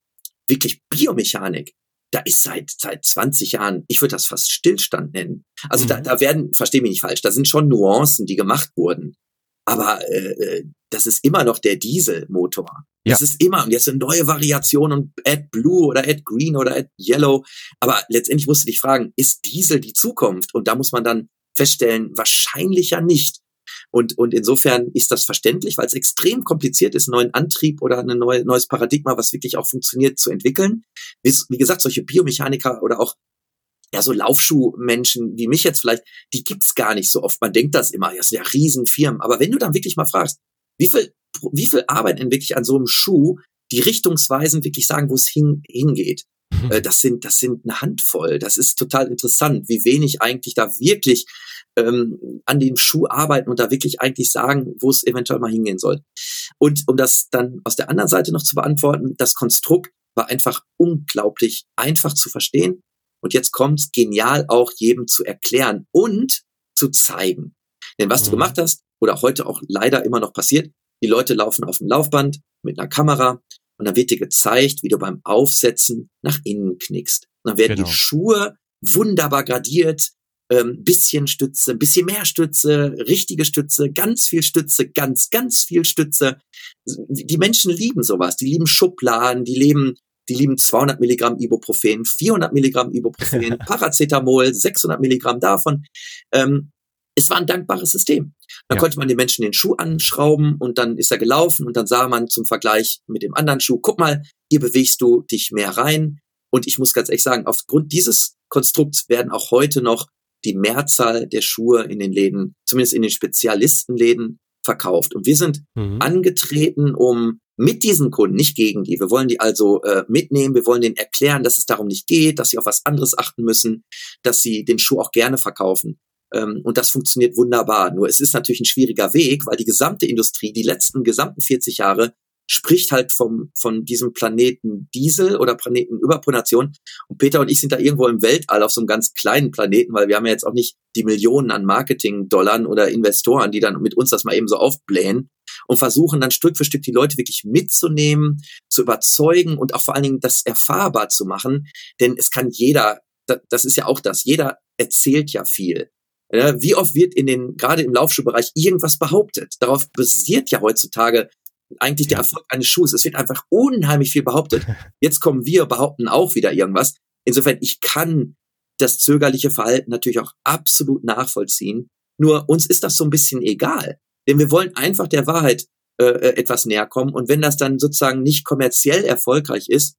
wirklich Biomechanik, da ist seit, seit 20 Jahren, ich würde das fast Stillstand nennen. Also mhm. da, da werden, versteh mich nicht falsch, da sind schon Nuancen, die gemacht wurden. Aber äh, äh das ist immer noch der Dieselmotor. Ja. Das ist immer, und jetzt eine neue Variation und Add Blue oder Add Green oder Add Yellow. Aber letztendlich musst du dich fragen, ist Diesel die Zukunft? Und da muss man dann feststellen, wahrscheinlich ja nicht. Und, und insofern ist das verständlich, weil es extrem kompliziert ist, einen neuen Antrieb oder ein neue, neues Paradigma, was wirklich auch funktioniert, zu entwickeln. Wie, wie gesagt, solche Biomechaniker oder auch ja, so Laufschuhmenschen wie mich jetzt vielleicht, die gibt's gar nicht so oft. Man denkt das immer, das sind ja Riesenfirmen. Aber wenn du dann wirklich mal fragst, wie viel, wie viel Arbeit denn wirklich an so einem Schuh, die richtungsweisend wirklich sagen, wo es hin, hingeht. Mhm. Äh, das sind, das sind eine Handvoll. Das ist total interessant, wie wenig eigentlich da wirklich ähm, an dem Schuh arbeiten und da wirklich eigentlich sagen, wo es eventuell mal hingehen soll. Und um das dann aus der anderen Seite noch zu beantworten, das Konstrukt war einfach unglaublich einfach zu verstehen. Und jetzt kommt genial auch jedem zu erklären und zu zeigen. Denn was mhm. du gemacht hast, oder heute auch leider immer noch passiert, die Leute laufen auf dem Laufband mit einer Kamera und dann wird dir gezeigt, wie du beim Aufsetzen nach innen knickst. Und dann werden genau. die Schuhe wunderbar gradiert, ähm, bisschen Stütze, bisschen mehr Stütze, richtige Stütze, ganz viel Stütze, ganz, ganz viel Stütze. Die Menschen lieben sowas. Die lieben Schubladen, die lieben, die lieben 200 Milligramm Ibuprofen, 400 Milligramm Ibuprofen, Paracetamol, 600 Milligramm davon. Ähm, es war ein dankbares System. Da ja. konnte man den Menschen den Schuh anschrauben und dann ist er gelaufen und dann sah man zum Vergleich mit dem anderen Schuh, guck mal, hier bewegst du dich mehr rein. Und ich muss ganz ehrlich sagen, aufgrund dieses Konstrukts werden auch heute noch die Mehrzahl der Schuhe in den Läden, zumindest in den Spezialistenläden, verkauft. Und wir sind mhm. angetreten, um mit diesen Kunden, nicht gegen die, wir wollen die also äh, mitnehmen, wir wollen denen erklären, dass es darum nicht geht, dass sie auf was anderes achten müssen, dass sie den Schuh auch gerne verkaufen. Ähm, und das funktioniert wunderbar. Nur es ist natürlich ein schwieriger Weg, weil die gesamte Industrie, die letzten gesamten 40 Jahre, spricht halt vom, von diesem Planeten Diesel oder Planeten Überpronation. Und Peter und ich sind da irgendwo im Weltall auf so einem ganz kleinen Planeten, weil wir haben ja jetzt auch nicht die Millionen an Marketing-Dollar oder Investoren, die dann mit uns das mal eben so aufblähen und versuchen dann Stück für Stück die Leute wirklich mitzunehmen, zu überzeugen und auch vor allen Dingen das erfahrbar zu machen. Denn es kann jeder, das ist ja auch das, jeder erzählt ja viel. Wie oft wird in den, gerade im Laufschuhbereich irgendwas behauptet? Darauf basiert ja heutzutage eigentlich der Erfolg eines Schuhs. Es wird einfach unheimlich viel behauptet. Jetzt kommen wir, behaupten auch wieder irgendwas. Insofern, ich kann das zögerliche Verhalten natürlich auch absolut nachvollziehen. Nur uns ist das so ein bisschen egal. Denn wir wollen einfach der Wahrheit äh, äh etwas näher kommen. Und wenn das dann sozusagen nicht kommerziell erfolgreich ist,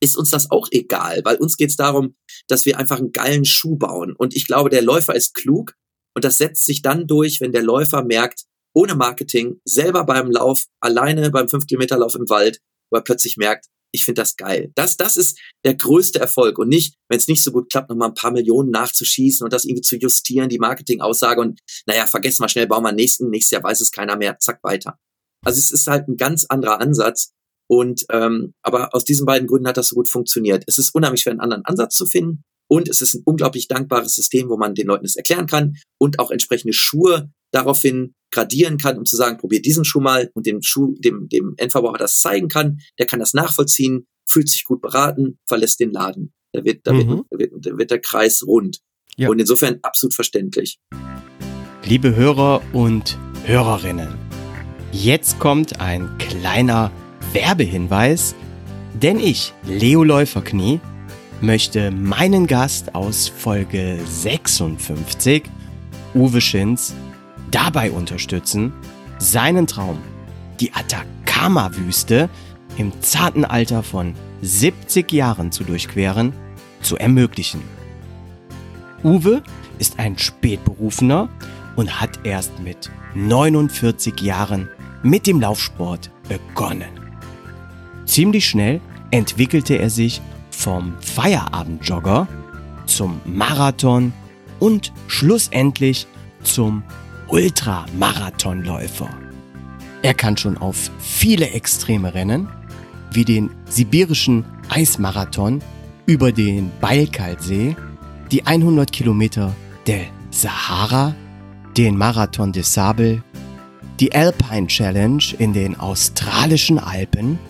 ist uns das auch egal, weil uns geht es darum, dass wir einfach einen geilen Schuh bauen. Und ich glaube, der Läufer ist klug und das setzt sich dann durch, wenn der Läufer merkt, ohne Marketing, selber beim Lauf, alleine beim 5-Kilometer-Lauf im Wald, wo er plötzlich merkt, ich finde das geil. Das, das ist der größte Erfolg und nicht, wenn es nicht so gut klappt, nochmal ein paar Millionen nachzuschießen und das irgendwie zu justieren, die Marketing-Aussage und naja, vergessen wir schnell, bauen wir nächsten, nächstes Jahr weiß es keiner mehr, zack, weiter. Also es ist halt ein ganz anderer Ansatz und ähm, aber aus diesen beiden Gründen hat das so gut funktioniert. Es ist unheimlich schwer, einen anderen Ansatz zu finden. Und es ist ein unglaublich dankbares System, wo man den Leuten das erklären kann und auch entsprechende Schuhe daraufhin gradieren kann, um zu sagen, probier diesen Schuh mal und dem Schuh, dem, dem Endverbraucher das zeigen kann. Der kann das nachvollziehen, fühlt sich gut beraten, verlässt den Laden. Da wird, da mhm. wird, da wird, wird der Kreis rund. Ja. Und insofern absolut verständlich. Liebe Hörer und Hörerinnen, jetzt kommt ein kleiner Werbehinweis, denn ich, Leo Läuferknie, möchte meinen Gast aus Folge 56, Uwe Schinz, dabei unterstützen, seinen Traum, die Atacama-Wüste im zarten Alter von 70 Jahren zu durchqueren, zu ermöglichen. Uwe ist ein Spätberufener und hat erst mit 49 Jahren mit dem Laufsport begonnen. Ziemlich schnell entwickelte er sich vom Feierabendjogger zum Marathon und schlussendlich zum Ultramarathonläufer. Er kann schon auf viele extreme Rennen, wie den sibirischen Eismarathon über den Baikal-See, die 100 Kilometer der Sahara, den Marathon des Sable, die Alpine Challenge in den australischen Alpen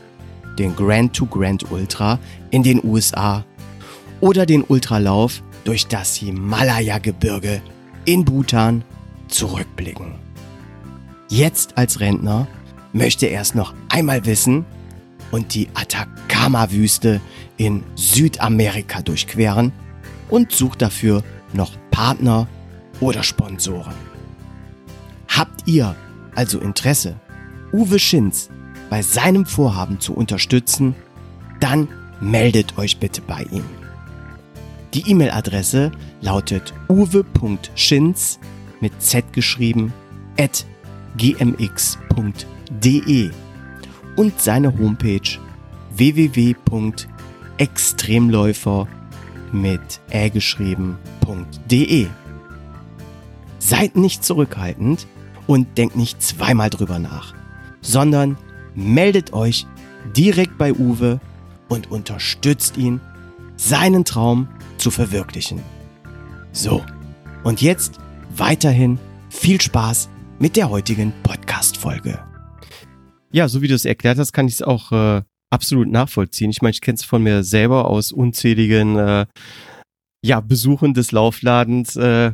den Grand to Grand Ultra in den USA oder den Ultralauf durch das Himalaya-Gebirge in Bhutan zurückblicken. Jetzt als Rentner möchte er es noch einmal wissen und die Atacama-Wüste in Südamerika durchqueren und sucht dafür noch Partner oder Sponsoren. Habt ihr also Interesse, Uwe Schinz bei seinem Vorhaben zu unterstützen, dann meldet euch bitte bei ihm. Die E-Mail-Adresse lautet uwe.schinz mit z geschrieben at gmx.de und seine Homepage www.extremläufer mit ä geschrieben.de. Seid nicht zurückhaltend und denkt nicht zweimal drüber nach, sondern meldet euch direkt bei Uwe und unterstützt ihn, seinen Traum zu verwirklichen. So, und jetzt weiterhin viel Spaß mit der heutigen Podcast-Folge. Ja, so wie du es erklärt hast, kann ich es auch äh, absolut nachvollziehen. Ich meine, ich kenne es von mir selber aus unzähligen äh, ja, Besuchen des Laufladens äh,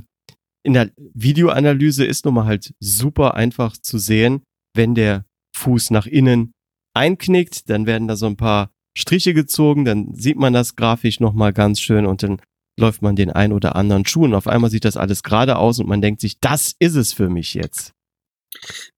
in der Videoanalyse ist nun mal halt super einfach zu sehen, wenn der Fuß nach innen einknickt, dann werden da so ein paar Striche gezogen, dann sieht man das grafisch nochmal ganz schön und dann läuft man den ein oder anderen Schuh und auf einmal sieht das alles gerade aus und man denkt sich, das ist es für mich jetzt.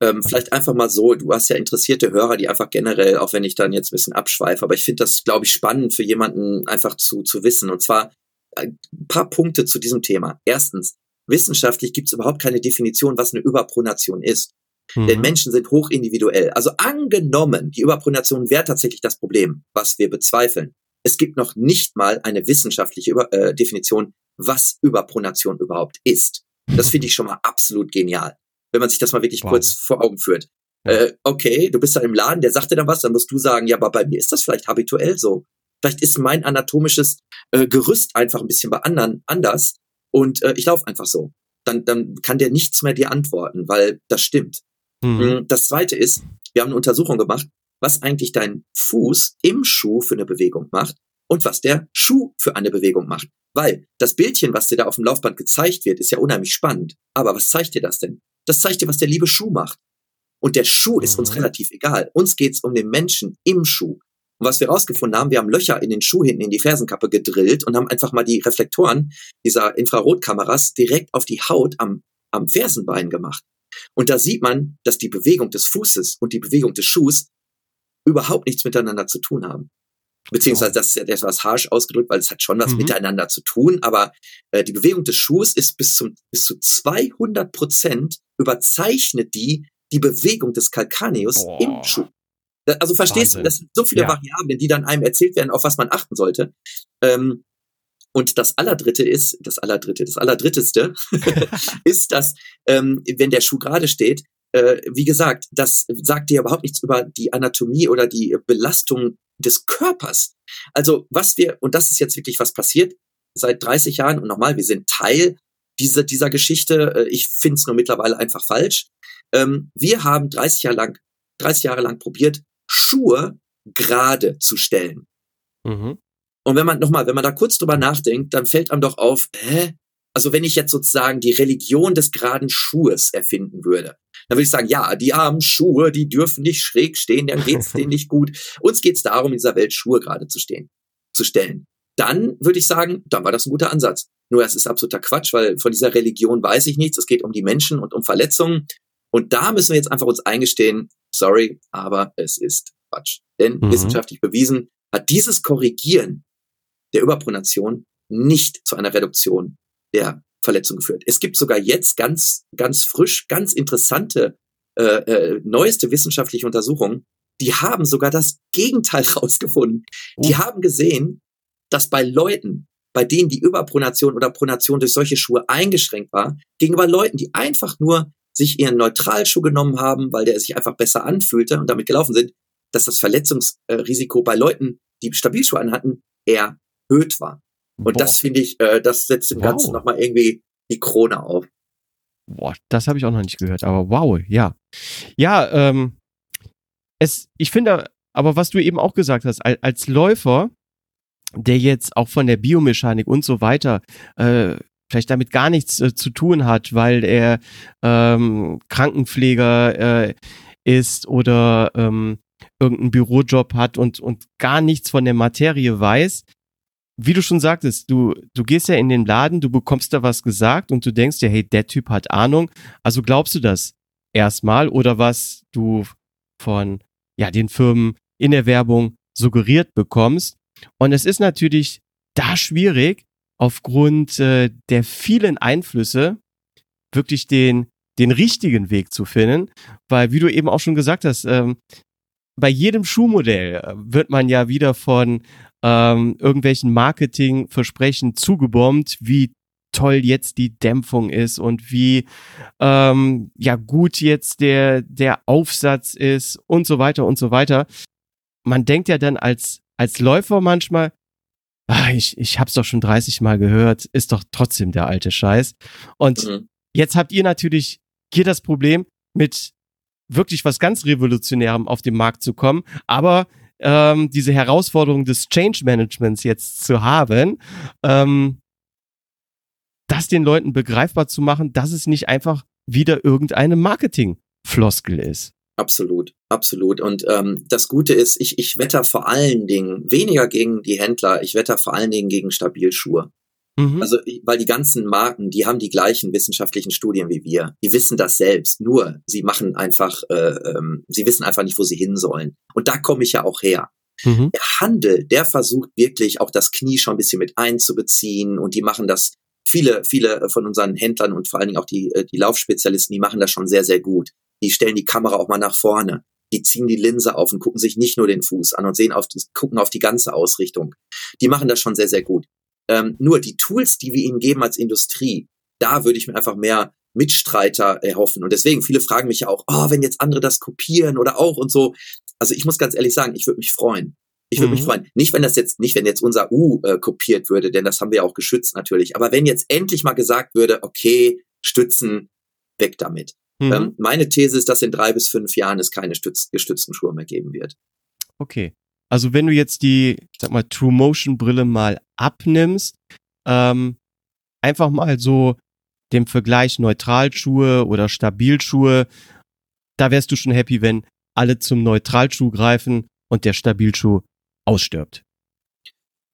Ähm, vielleicht einfach mal so, du hast ja interessierte Hörer, die einfach generell, auch wenn ich dann jetzt ein bisschen abschweife, aber ich finde das, glaube ich, spannend für jemanden einfach zu, zu wissen. Und zwar ein paar Punkte zu diesem Thema. Erstens, wissenschaftlich gibt es überhaupt keine Definition, was eine Überpronation ist. Mhm. Denn Menschen sind hochindividuell. Also angenommen, die Überpronation wäre tatsächlich das Problem, was wir bezweifeln. Es gibt noch nicht mal eine wissenschaftliche Über äh, Definition, was Überpronation überhaupt ist. Das finde ich schon mal absolut genial, wenn man sich das mal wirklich wow. kurz vor Augen führt. Äh, okay, du bist da im Laden, der sagt dir dann was, dann musst du sagen, ja, aber bei mir ist das vielleicht habituell so. Vielleicht ist mein anatomisches äh, Gerüst einfach ein bisschen bei anderen anders und äh, ich laufe einfach so. Dann, dann kann der nichts mehr dir antworten, weil das stimmt. Mhm. Hm, das zweite ist, wir haben eine Untersuchung gemacht, was eigentlich dein Fuß im Schuh für eine Bewegung macht und was der Schuh für eine Bewegung macht. Weil das Bildchen, was dir da auf dem Laufband gezeigt wird, ist ja unheimlich spannend. Aber was zeigt dir das denn? Das zeigt dir, was der liebe Schuh macht. Und der Schuh ist uns mhm. relativ egal. Uns geht's um den Menschen im Schuh. Und was wir rausgefunden haben, wir haben Löcher in den Schuh hinten in die Fersenkappe gedrillt und haben einfach mal die Reflektoren dieser Infrarotkameras direkt auf die Haut am, am Fersenbein gemacht. Und da sieht man, dass die Bewegung des Fußes und die Bewegung des Schuhs überhaupt nichts miteinander zu tun haben. Beziehungsweise das ist ja etwas harsch ausgedrückt, weil es hat schon was mhm. miteinander zu tun, aber äh, die Bewegung des Schuhs ist bis zum bis zu 200 Prozent überzeichnet die die Bewegung des Calcaneus Boah. im Schuh. Also verstehst Wahnsinn. du, das sind so viele ja. Variablen, die dann einem erzählt werden, auf was man achten sollte. Ähm, und das Allerdritte ist, das Allerdritte, das Allerdritteste ist, dass, ähm, wenn der Schuh gerade steht, äh, wie gesagt, das sagt dir überhaupt nichts über die Anatomie oder die Belastung des Körpers. Also was wir, und das ist jetzt wirklich was passiert seit 30 Jahren, und nochmal, wir sind Teil dieser, dieser Geschichte. Äh, ich finde es nur mittlerweile einfach falsch. Ähm, wir haben 30 Jahre lang, 30 Jahre lang probiert, Schuhe gerade zu stellen. Mhm. Und wenn man nochmal, wenn man da kurz drüber nachdenkt, dann fällt einem doch auf, hä? Also wenn ich jetzt sozusagen die Religion des geraden Schuhes erfinden würde, dann würde ich sagen, ja, die armen Schuhe, die dürfen nicht schräg stehen, dann geht's denen nicht gut. Uns geht's darum, in dieser Welt Schuhe gerade zu stehen, zu stellen. Dann würde ich sagen, dann war das ein guter Ansatz. Nur es ist absoluter Quatsch, weil von dieser Religion weiß ich nichts. Es geht um die Menschen und um Verletzungen. Und da müssen wir jetzt einfach uns eingestehen, sorry, aber es ist Quatsch. Denn mhm. wissenschaftlich bewiesen hat dieses Korrigieren der Überpronation nicht zu einer Reduktion der Verletzung geführt. Es gibt sogar jetzt ganz, ganz frisch, ganz interessante, äh, äh, neueste wissenschaftliche Untersuchungen, die haben sogar das Gegenteil rausgefunden. Oh. Die haben gesehen, dass bei Leuten, bei denen die Überpronation oder Pronation durch solche Schuhe eingeschränkt war, gegenüber Leuten, die einfach nur sich ihren Neutralschuh genommen haben, weil der sich einfach besser anfühlte und damit gelaufen sind, dass das Verletzungsrisiko bei Leuten, die Stabilschuhe anhatten, erhöht war. Und Boah. das finde ich, äh, das setzt dem wow. Ganzen nochmal irgendwie die Krone auf. Boah, das habe ich auch noch nicht gehört, aber wow, ja. Ja, ähm, es, ich finde, aber was du eben auch gesagt hast, als, als Läufer, der jetzt auch von der Biomechanik und so weiter äh, vielleicht damit gar nichts äh, zu tun hat, weil er ähm, Krankenpfleger äh, ist oder ähm, irgendeinen Bürojob hat und, und gar nichts von der Materie weiß, wie du schon sagtest, du, du gehst ja in den Laden, du bekommst da was gesagt und du denkst ja, hey, der Typ hat Ahnung. Also glaubst du das erstmal oder was du von ja, den Firmen in der Werbung suggeriert bekommst. Und es ist natürlich da schwierig, aufgrund äh, der vielen Einflüsse wirklich den, den richtigen Weg zu finden, weil wie du eben auch schon gesagt hast, ähm, bei jedem Schuhmodell äh, wird man ja wieder von ähm, irgendwelchen Marketingversprechen zugebombt, wie toll jetzt die Dämpfung ist und wie ähm, ja gut jetzt der der Aufsatz ist und so weiter und so weiter. Man denkt ja dann als als Läufer manchmal, ah, ich ich hab's doch schon 30 Mal gehört, ist doch trotzdem der alte Scheiß. Und mhm. jetzt habt ihr natürlich hier das Problem mit wirklich was ganz Revolutionärem auf den Markt zu kommen, aber ähm, diese Herausforderung des Change Managements jetzt zu haben. Ähm, das den Leuten begreifbar zu machen, dass es nicht einfach wieder irgendeine Marketingfloskel ist. Absolut, absolut. Und ähm, das Gute ist, ich, ich wetter vor allen Dingen weniger gegen die Händler, ich wetter vor allen Dingen gegen Stabilschuhe. Mhm. Also, weil die ganzen Marken, die haben die gleichen wissenschaftlichen Studien wie wir. Die wissen das selbst. Nur, sie machen einfach, äh, ähm, sie wissen einfach nicht, wo sie hin sollen. Und da komme ich ja auch her. Mhm. Der Handel, der versucht wirklich auch das Knie schon ein bisschen mit einzubeziehen und die machen das viele, viele von unseren Händlern und vor allen Dingen auch die, äh, die Laufspezialisten, die machen das schon sehr, sehr gut. Die stellen die Kamera auch mal nach vorne. Die ziehen die Linse auf und gucken sich nicht nur den Fuß an und sehen auf, gucken auf die ganze Ausrichtung. Die machen das schon sehr, sehr gut. Ähm, nur die Tools, die wir ihnen geben als Industrie, da würde ich mir einfach mehr Mitstreiter erhoffen. Und deswegen, viele fragen mich ja auch, oh, wenn jetzt andere das kopieren oder auch und so. Also ich muss ganz ehrlich sagen, ich würde mich freuen. Ich würde mhm. mich freuen. Nicht, wenn das jetzt, nicht, wenn jetzt unser U äh, kopiert würde, denn das haben wir ja auch geschützt natürlich. Aber wenn jetzt endlich mal gesagt würde, okay, Stützen, weg damit. Mhm. Ähm, meine These ist, dass in drei bis fünf Jahren es keine stütz, gestützten Schuhe mehr geben wird. Okay. Also wenn du jetzt die, sag mal, True Motion Brille mal abnimmst, ähm, einfach mal so dem Vergleich Neutralschuhe oder Stabilschuhe, da wärst du schon happy, wenn alle zum Neutralschuh greifen und der Stabilschuh ausstirbt.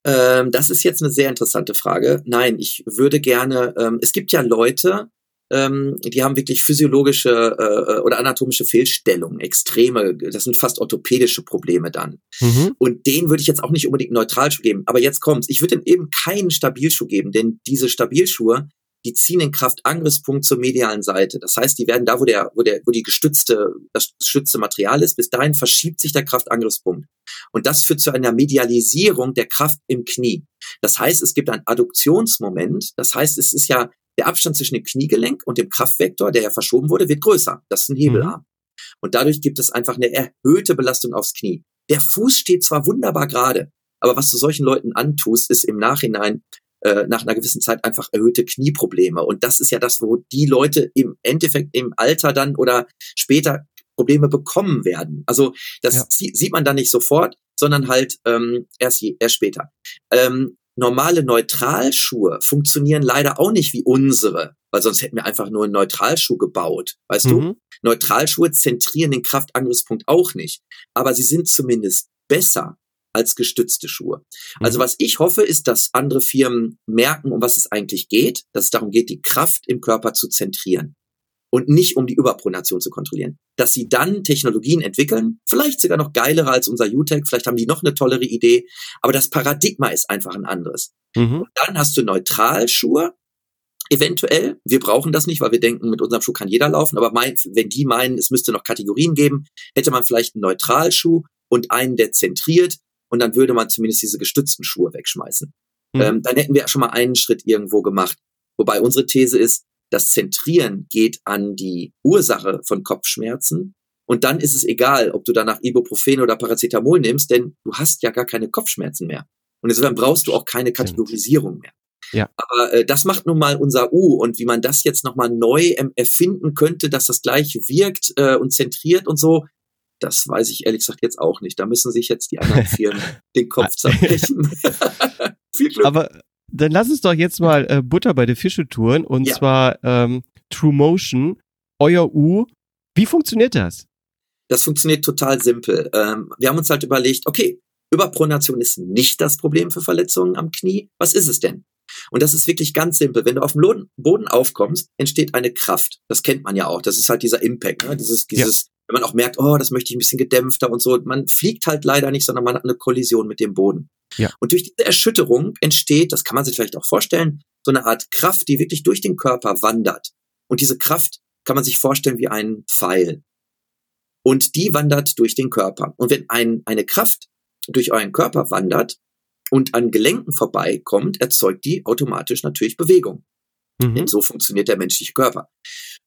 Ähm, das ist jetzt eine sehr interessante Frage. Nein, ich würde gerne, ähm, es gibt ja Leute, ähm, die haben wirklich physiologische äh, oder anatomische Fehlstellungen, extreme, das sind fast orthopädische Probleme dann. Mhm. Und denen würde ich jetzt auch nicht unbedingt Neutralschuh geben. Aber jetzt kommt's, ich würde ihm eben keinen Stabilschuh geben, denn diese Stabilschuhe, die ziehen den Kraftangriffspunkt zur medialen Seite. Das heißt, die werden da, wo der, wo der, wo die gestützte, das gestützte Material ist, bis dahin verschiebt sich der Kraftangriffspunkt. Und das führt zu einer Medialisierung der Kraft im Knie. Das heißt, es gibt ein Adduktionsmoment. Das heißt, es ist ja der Abstand zwischen dem Kniegelenk und dem Kraftvektor, der ja verschoben wurde, wird größer. Das ist ein Hebelarm. Mhm. Und dadurch gibt es einfach eine erhöhte Belastung aufs Knie. Der Fuß steht zwar wunderbar gerade, aber was du solchen Leuten antust, ist im Nachhinein äh, nach einer gewissen Zeit einfach erhöhte Knieprobleme. Und das ist ja das, wo die Leute im Endeffekt im Alter dann oder später Probleme bekommen werden. Also das ja. sieht man dann nicht sofort, sondern halt ähm, erst, erst später. Ähm, normale Neutralschuhe funktionieren leider auch nicht wie unsere, weil sonst hätten wir einfach nur einen Neutralschuh gebaut, weißt mhm. du? Neutralschuhe zentrieren den Kraftangriffspunkt auch nicht, aber sie sind zumindest besser als gestützte Schuhe. Also mhm. was ich hoffe, ist, dass andere Firmen merken, um was es eigentlich geht, dass es darum geht, die Kraft im Körper zu zentrieren und nicht um die Überpronation zu kontrollieren. Dass sie dann Technologien entwickeln, vielleicht sogar noch geilere als unser UTEC, vielleicht haben die noch eine tollere Idee, aber das Paradigma ist einfach ein anderes. Mhm. dann hast du Neutralschuhe, eventuell. Wir brauchen das nicht, weil wir denken, mit unserem Schuh kann jeder laufen, aber mein, wenn die meinen, es müsste noch Kategorien geben, hätte man vielleicht einen Neutralschuh und einen, der zentriert und dann würde man zumindest diese gestützten Schuhe wegschmeißen. Mhm. Ähm, dann hätten wir schon mal einen Schritt irgendwo gemacht. Wobei unsere These ist, das Zentrieren geht an die Ursache von Kopfschmerzen. Und dann ist es egal, ob du danach Ibuprofen oder Paracetamol nimmst, denn du hast ja gar keine Kopfschmerzen mehr. Und insofern brauchst du auch keine Kategorisierung mehr. Ja. Aber äh, das macht nun mal unser U und wie man das jetzt nochmal neu erfinden könnte, dass das gleiche wirkt äh, und zentriert und so, das weiß ich ehrlich gesagt jetzt auch nicht. Da müssen sich jetzt die anderen Firmen den Kopf zerbrechen. Viel Glück. Aber dann lass uns doch jetzt mal äh, Butter bei der Fische touren und ja. zwar ähm, True Motion, euer U. Wie funktioniert das? Das funktioniert total simpel. Ähm, wir haben uns halt überlegt, okay, Überpronation ist nicht das Problem für Verletzungen am Knie. Was ist es denn? Und das ist wirklich ganz simpel. Wenn du auf dem Boden aufkommst, entsteht eine Kraft. Das kennt man ja auch. Das ist halt dieser Impact, ne? dieses, dieses, ja. wenn man auch merkt, oh, das möchte ich ein bisschen gedämpfter und so. Man fliegt halt leider nicht, sondern man hat eine Kollision mit dem Boden. Ja. Und durch diese Erschütterung entsteht, das kann man sich vielleicht auch vorstellen, so eine Art Kraft, die wirklich durch den Körper wandert. Und diese Kraft kann man sich vorstellen wie ein Pfeil. Und die wandert durch den Körper. Und wenn ein, eine Kraft durch euren Körper wandert, und an Gelenken vorbeikommt, erzeugt die automatisch natürlich Bewegung. Mhm. Denn so funktioniert der menschliche Körper.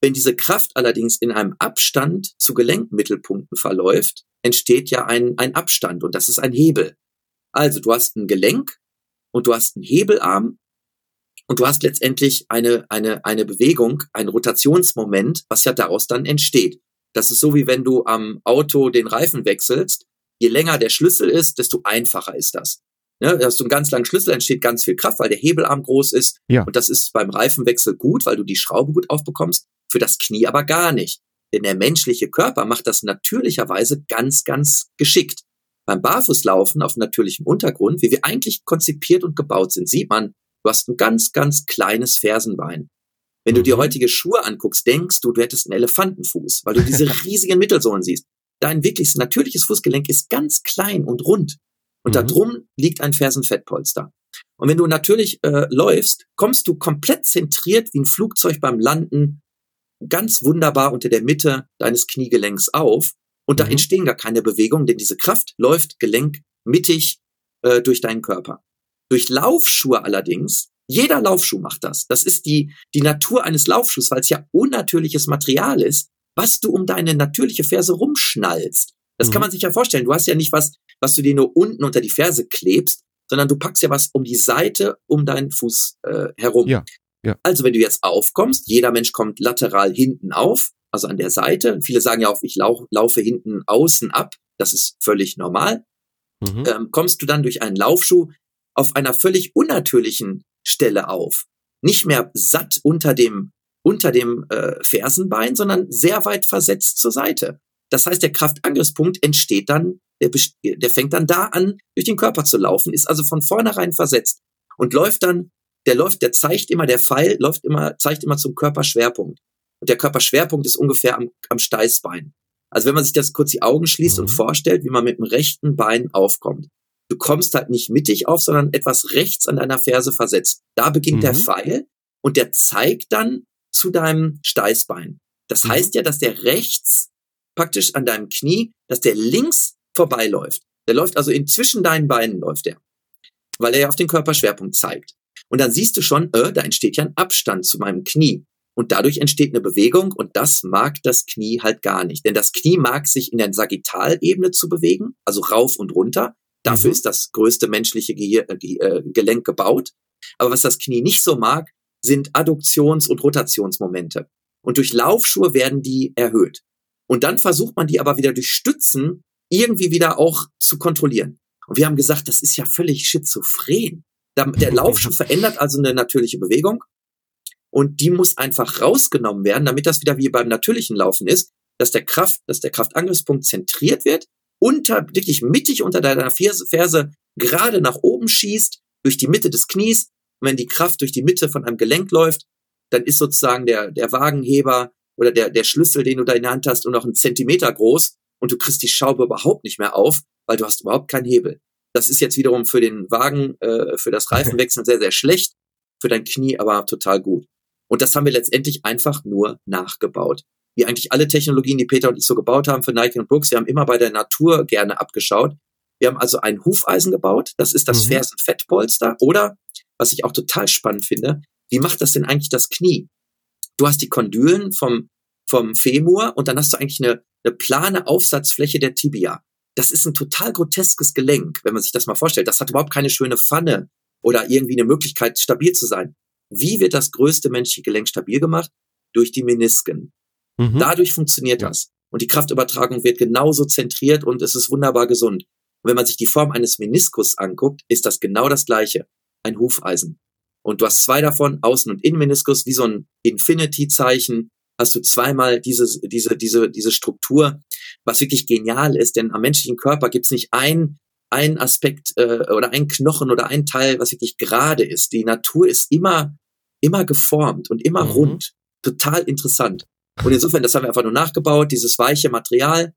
Wenn diese Kraft allerdings in einem Abstand zu Gelenkmittelpunkten verläuft, entsteht ja ein, ein Abstand und das ist ein Hebel. Also du hast ein Gelenk und du hast einen Hebelarm und du hast letztendlich eine, eine, eine Bewegung, ein Rotationsmoment, was ja daraus dann entsteht. Das ist so wie wenn du am Auto den Reifen wechselst. Je länger der Schlüssel ist, desto einfacher ist das. Ne, hast du einen ganz langen Schlüssel, entsteht ganz viel Kraft, weil der Hebelarm groß ist. Ja. Und das ist beim Reifenwechsel gut, weil du die Schraube gut aufbekommst. Für das Knie aber gar nicht. Denn der menschliche Körper macht das natürlicherweise ganz, ganz geschickt. Beim Barfußlaufen auf natürlichem Untergrund, wie wir eigentlich konzipiert und gebaut sind, sieht man, du hast ein ganz, ganz kleines Fersenbein. Wenn du dir Mhm. heutige Schuhe anguckst, denkst du, du hättest einen Elefantenfuß, weil du diese riesigen Mittelsohlen siehst. Dein wirkliches natürliches Fußgelenk ist ganz klein und rund. Und da Mhm. drum liegt ein Fersenfettpolster. Und wenn du natürlich äh, läufst, kommst du komplett zentriert wie ein Flugzeug beim Landen ganz wunderbar unter der Mitte deines Kniegelenks auf. Und da Mhm. entstehen gar keine Bewegungen, denn diese Kraft läuft gelenkmittig äh, durch deinen Körper. Durch Laufschuhe allerdings, jeder Laufschuh macht das. Das ist die, die Natur eines Laufschuhs, weil es ja unnatürliches Material ist, was du um deine natürliche Ferse rumschnallst. Das kann Mhm. man sich ja vorstellen. Du hast ja nicht was, was du dir nur unten unter die Ferse klebst, sondern du packst ja was um die Seite um deinen Fuß äh, herum. Ja, ja. Also wenn du jetzt aufkommst, jeder Mensch kommt lateral hinten auf, also an der Seite. Viele sagen ja auch, ich lau laufe hinten außen ab. Das ist völlig normal. Mhm. Ähm, kommst du dann durch einen Laufschuh auf einer völlig unnatürlichen Stelle auf. Nicht mehr satt unter dem, unter dem äh, Fersenbein, sondern sehr weit versetzt zur Seite. Das heißt, der Kraftangriffspunkt entsteht dann, der, der fängt dann da an, durch den Körper zu laufen, ist also von vornherein versetzt und läuft dann, der läuft, der zeigt immer, der Pfeil läuft immer, zeigt immer zum Körperschwerpunkt. Und der Körperschwerpunkt ist ungefähr am, am Steißbein. Also wenn man sich das kurz die Augen schließt Mhm. und vorstellt, wie man mit dem rechten Bein aufkommt. Du kommst halt nicht mittig auf, sondern etwas rechts an deiner Ferse versetzt. Da beginnt der Mhm. Pfeil und der zeigt dann zu deinem Steißbein. Das Mhm. heißt ja, dass der rechts praktisch an deinem Knie, dass der links vorbeiläuft. Der läuft also in zwischen deinen Beinen läuft der, weil er ja auf den Körperschwerpunkt zeigt. Und dann siehst du schon, äh, da entsteht ja ein Abstand zu meinem Knie. Und dadurch entsteht eine Bewegung und das mag das Knie halt gar nicht. Denn das Knie mag sich in der Sagittalebene zu bewegen, also rauf und runter. Dafür Mhm. ist das größte menschliche äh, Ge- äh, Gelenk gebaut. Aber was das Knie nicht so mag, sind Adduktions- und Rotationsmomente. Und durch Laufschuhe werden die erhöht. Und dann versucht man die aber wieder durch Stützen irgendwie wieder auch zu kontrollieren. Und wir haben gesagt, das ist ja völlig schizophren. Der Laufschuh verändert also eine natürliche Bewegung und die muss einfach rausgenommen werden, damit das wieder wie beim natürlichen Laufen ist, dass der Kraft, dass der Kraftangriffspunkt zentriert wird, unter, wirklich mittig unter deiner Ferse, Ferse gerade nach oben schießt, durch die Mitte des Knies. Und wenn die Kraft durch die Mitte von einem Gelenk läuft, dann ist sozusagen der, der Wagenheber oder der, der Schlüssel, den du da in der Hand hast, nur noch einen Zentimeter groß und du kriegst die Schraube überhaupt nicht mehr auf, weil du hast überhaupt keinen Hebel. Das ist jetzt wiederum für den Wagen, äh, für das Reifenwechseln sehr, sehr schlecht, für dein Knie aber total gut. Und das haben wir letztendlich einfach nur nachgebaut. Wie eigentlich alle Technologien, die Peter und ich so gebaut haben für Nike und Brooks, wir haben immer bei der Natur gerne abgeschaut. Wir haben also ein Hufeisen gebaut, das ist das Mhm. Fersenfettpolster. Oder, was ich auch total spannend finde, wie macht das denn eigentlich das Knie? Du hast die Kondylen vom, vom Femur und dann hast du eigentlich eine, eine plane Aufsatzfläche der Tibia. Das ist ein total groteskes Gelenk, wenn man sich das mal vorstellt. Das hat überhaupt keine schöne Pfanne oder irgendwie eine Möglichkeit, stabil zu sein. Wie wird das größte menschliche Gelenk stabil gemacht? Durch die Menisken. Mhm. Dadurch funktioniert Ja. das. Und die Kraftübertragung wird genauso zentriert und es ist wunderbar gesund. Und wenn man sich die Form eines Meniskus anguckt, ist das genau das gleiche. Ein Hufeisen. Und du hast zwei davon, Außen- und Innenmeniskus, wie so ein Infinity-Zeichen, hast du zweimal diese, diese, diese, diese Struktur, was wirklich genial ist, denn am menschlichen Körper gibt es nicht ein, ein Aspekt äh, oder ein Knochen oder ein Teil, was wirklich gerade ist. Die Natur ist immer, immer geformt und immer Mhm. rund. Total interessant. Und insofern, das haben wir einfach nur nachgebaut, dieses weiche Material,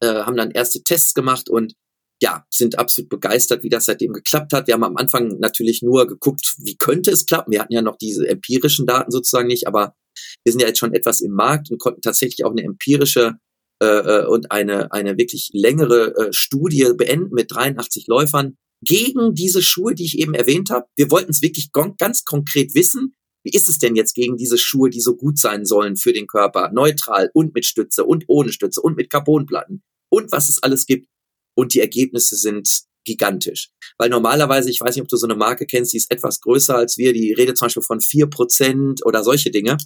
äh, haben dann erste Tests gemacht und ja, sind absolut begeistert, wie das seitdem geklappt hat. Wir haben am Anfang natürlich nur geguckt, wie könnte es klappen. Wir hatten ja noch diese empirischen Daten sozusagen nicht, aber wir sind ja jetzt schon etwas im Markt und konnten tatsächlich auch eine empirische äh, äh, und eine, eine wirklich längere äh, Studie beenden mit 83 Läufern gegen diese Schuhe, die ich eben erwähnt habe. Wir wollten es wirklich ganz konkret wissen. Wie ist es denn jetzt gegen diese Schuhe, die so gut sein sollen für den Körper? Neutral und mit Stütze und ohne Stütze und mit Carbonplatten und was es alles gibt. Und die Ergebnisse sind gigantisch. Weil normalerweise, ich weiß nicht, ob du so eine Marke kennst, die ist etwas größer als wir, die redet zum Beispiel von vier Prozent oder solche Dinge.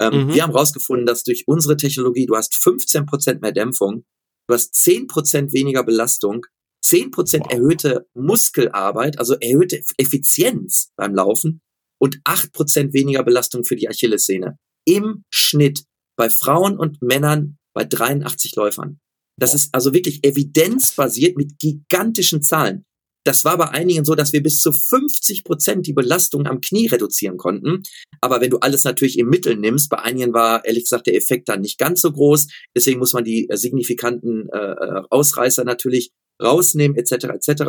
Ähm, Mhm. Wir haben rausgefunden, dass durch unsere Technologie, du hast 15% mehr Dämpfung, du hast 10% weniger Belastung 10% wow. erhöhte Muskelarbeit, also erhöhte Effizienz beim Laufen und 8% weniger Belastung für die Achillessehne. Im Schnitt bei Frauen und Männern bei 83 Läufern. Das ist also wirklich evidenzbasiert mit gigantischen Zahlen. Das war bei einigen so, dass wir bis zu 50 Prozent die Belastung am Knie reduzieren konnten. Aber wenn du alles natürlich im Mittel nimmst, bei einigen war ehrlich gesagt der Effekt dann nicht ganz so groß. Deswegen muss man die äh, signifikanten äh, äh Ausreißer natürlich rausnehmen, etc. etc.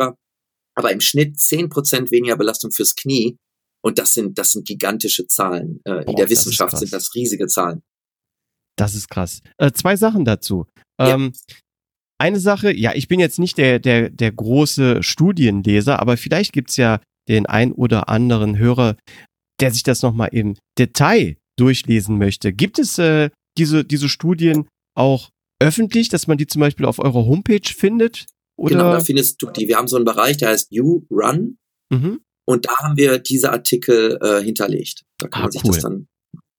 Aber im Schnitt 10 Prozent weniger Belastung fürs Knie. Und das sind, das sind gigantische Zahlen. Äh, Boah, in der Wissenschaft sind das riesige Zahlen. Das ist krass. Äh, zwei Sachen dazu. Ja. Ähm, eine Sache, ja, ich bin jetzt nicht der, der, der große Studienleser, aber vielleicht gibt's ja den ein oder anderen Hörer, der sich das nochmal im Detail durchlesen möchte. Gibt es äh, diese, diese Studien auch öffentlich, dass man die zum Beispiel auf eurer Homepage findet? Oder? Genau, da findest du die. Wir haben so einen Bereich, der heißt You Run. Mhm. Und da haben wir diese Artikel äh, hinterlegt. Da kann ah, man sich cool. das dann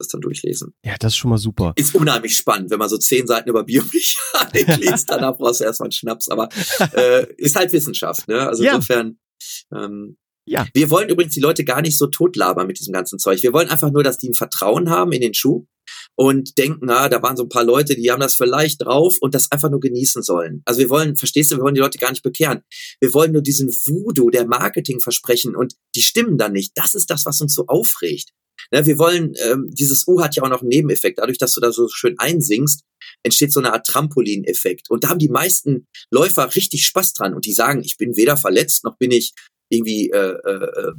das dann durchlesen. Ja, das ist schon mal super. Ist unheimlich spannend, wenn man so zehn Seiten über Biomechanik liest, danach brauchst du erstmal einen Schnaps, aber äh, ist halt Wissenschaft, ne? Also ja. insofern ähm, ja. Wir wollen übrigens die Leute gar nicht so totlabern mit diesem ganzen Zeug. Wir wollen einfach nur, dass die ein Vertrauen haben in den Schuh und denken, ah, da waren so ein paar Leute, die haben das vielleicht drauf und das einfach nur genießen sollen. Also wir wollen, verstehst du, wir wollen die Leute gar nicht bekehren. Wir wollen nur diesen Voodoo der Marketing versprechen und die stimmen dann nicht. Das ist das, was uns so aufregt. Ne, wir wollen, ähm, dieses U hat ja auch noch einen Nebeneffekt. Dadurch, dass du da so schön einsingst, entsteht so eine Art Trampolineffekt. Und da haben die meisten Läufer richtig Spaß dran und die sagen, ich bin weder verletzt, noch bin ich irgendwie, äh, äh,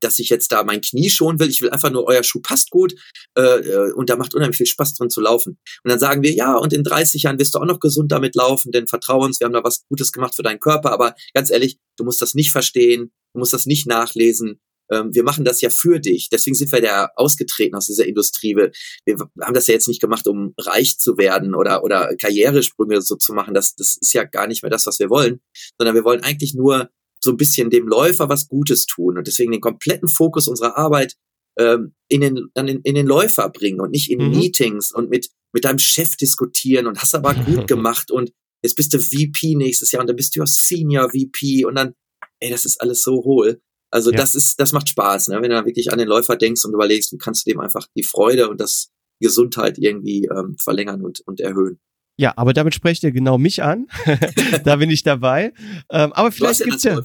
dass ich jetzt da mein Knie schonen will. Ich will einfach nur, euer Schuh passt gut äh, äh und da macht unheimlich viel Spaß drin zu laufen. Und dann sagen wir, ja, und in 30 Jahren wirst du auch noch gesund damit laufen, denn vertrau uns, wir haben da was Gutes gemacht für deinen Körper. Aber ganz ehrlich, du musst das nicht verstehen, du musst das nicht nachlesen ähm, wir machen das ja für dich. Deswegen sind wir da ausgetreten aus dieser Industrie. Wir, wir haben das ja jetzt nicht gemacht, um reich zu werden oder, oder Karrieresprünge so zu machen. Das, das ist ja gar nicht mehr das, was wir wollen, sondern wir wollen eigentlich nur so ein bisschen dem Läufer was Gutes tun und deswegen den kompletten Fokus unserer Arbeit ähm, in, den, in, in den Läufer bringen und nicht in mhm. Meetings und mit, mit deinem Chef diskutieren und hast aber gut gemacht und jetzt bist du VP nächstes Jahr und dann bist du ja Senior VP und dann, ey, das ist alles so hohl. Also ja. das ist, das macht Spaß, ne? wenn du wirklich an den Läufer denkst und überlegst, wie kannst du dem einfach die Freude und das Gesundheit irgendwie ähm, verlängern und, und erhöhen. Ja, aber damit sprecht ihr genau mich an. da bin ich dabei. Ähm, aber vielleicht gibt's ja. Ne?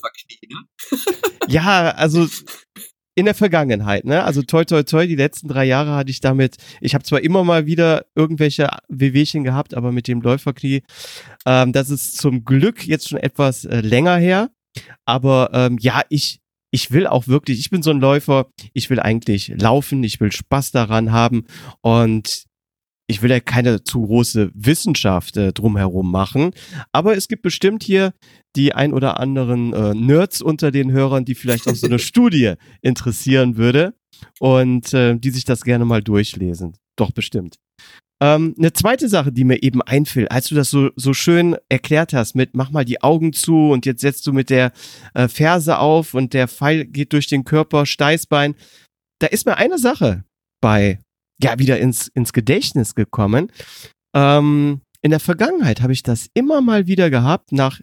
ja, also in der Vergangenheit, ne? Also toi toi toi, die letzten drei Jahre hatte ich damit, ich habe zwar immer mal wieder irgendwelche Wehwehchen gehabt, aber mit dem Läuferknie, ähm, das ist zum Glück jetzt schon etwas äh, länger her. Aber ähm, ja, ich ich will auch wirklich, ich bin so ein Läufer, ich will eigentlich laufen, ich will Spaß daran haben und ich will ja keine zu große Wissenschaft äh, drumherum machen, aber es gibt bestimmt hier die ein oder anderen äh, Nerds unter den Hörern, die vielleicht auch so eine Studie interessieren würde und äh, die sich das gerne mal durchlesen. Doch bestimmt. Ähm, eine zweite Sache, die mir eben einfällt, als du das so, so schön erklärt hast mit mach mal die Augen zu und jetzt setzt du mit der äh, Ferse auf und der Pfeil geht durch den Körper, Steißbein. Da ist mir eine Sache bei, ja, wieder ins, ins Gedächtnis gekommen. Ähm, in der Vergangenheit habe ich das immer mal wieder gehabt, nach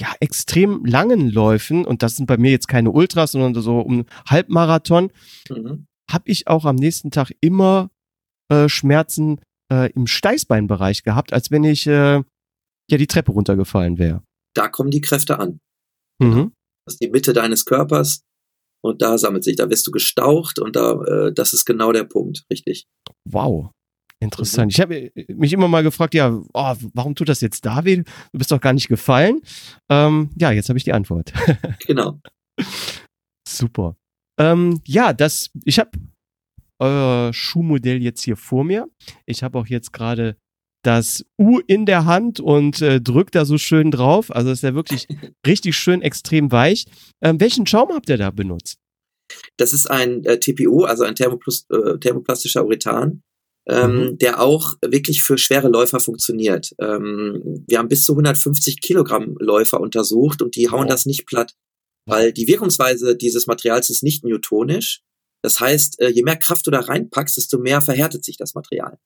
ja, extrem langen Läufen, und das sind bei mir jetzt keine Ultras, sondern so um Halbmarathon, mhm. habe ich auch am nächsten Tag immer äh, Schmerzen äh, im Steißbeinbereich gehabt, als wenn ich äh, ja die Treppe runtergefallen wäre. Da kommen die Kräfte an. Mhm. Das ist die Mitte deines Körpers und da sammelt sich, da wirst du gestaucht und da, äh, das ist genau der Punkt, richtig. Wow. Interessant. Mhm. Ich habe mich immer mal gefragt, ja, oh, warum tut das jetzt da weh? Du bist doch gar nicht gefallen. Ähm, ja, jetzt habe ich die Antwort. genau. Super. Ähm, ja, das, ich habe euer Schuhmodell jetzt hier vor mir. Ich habe auch jetzt gerade das U in der Hand und äh, drückt da so schön drauf. Also ist ja wirklich richtig schön extrem weich. Ähm, welchen Schaum habt ihr da benutzt? Das ist ein äh, TPU, also ein Thermoplus äh, thermoplastischer Urethan, ähm, mhm. der auch wirklich für schwere Läufer funktioniert. Ähm, wir haben bis zu 150 Kilogramm Läufer untersucht und die hauen oh. das nicht platt, weil die Wirkungsweise dieses Materials ist nicht newtonisch, das heißt, äh, je mehr Kraft du da reinpackst, desto mehr verhärtet sich das Material.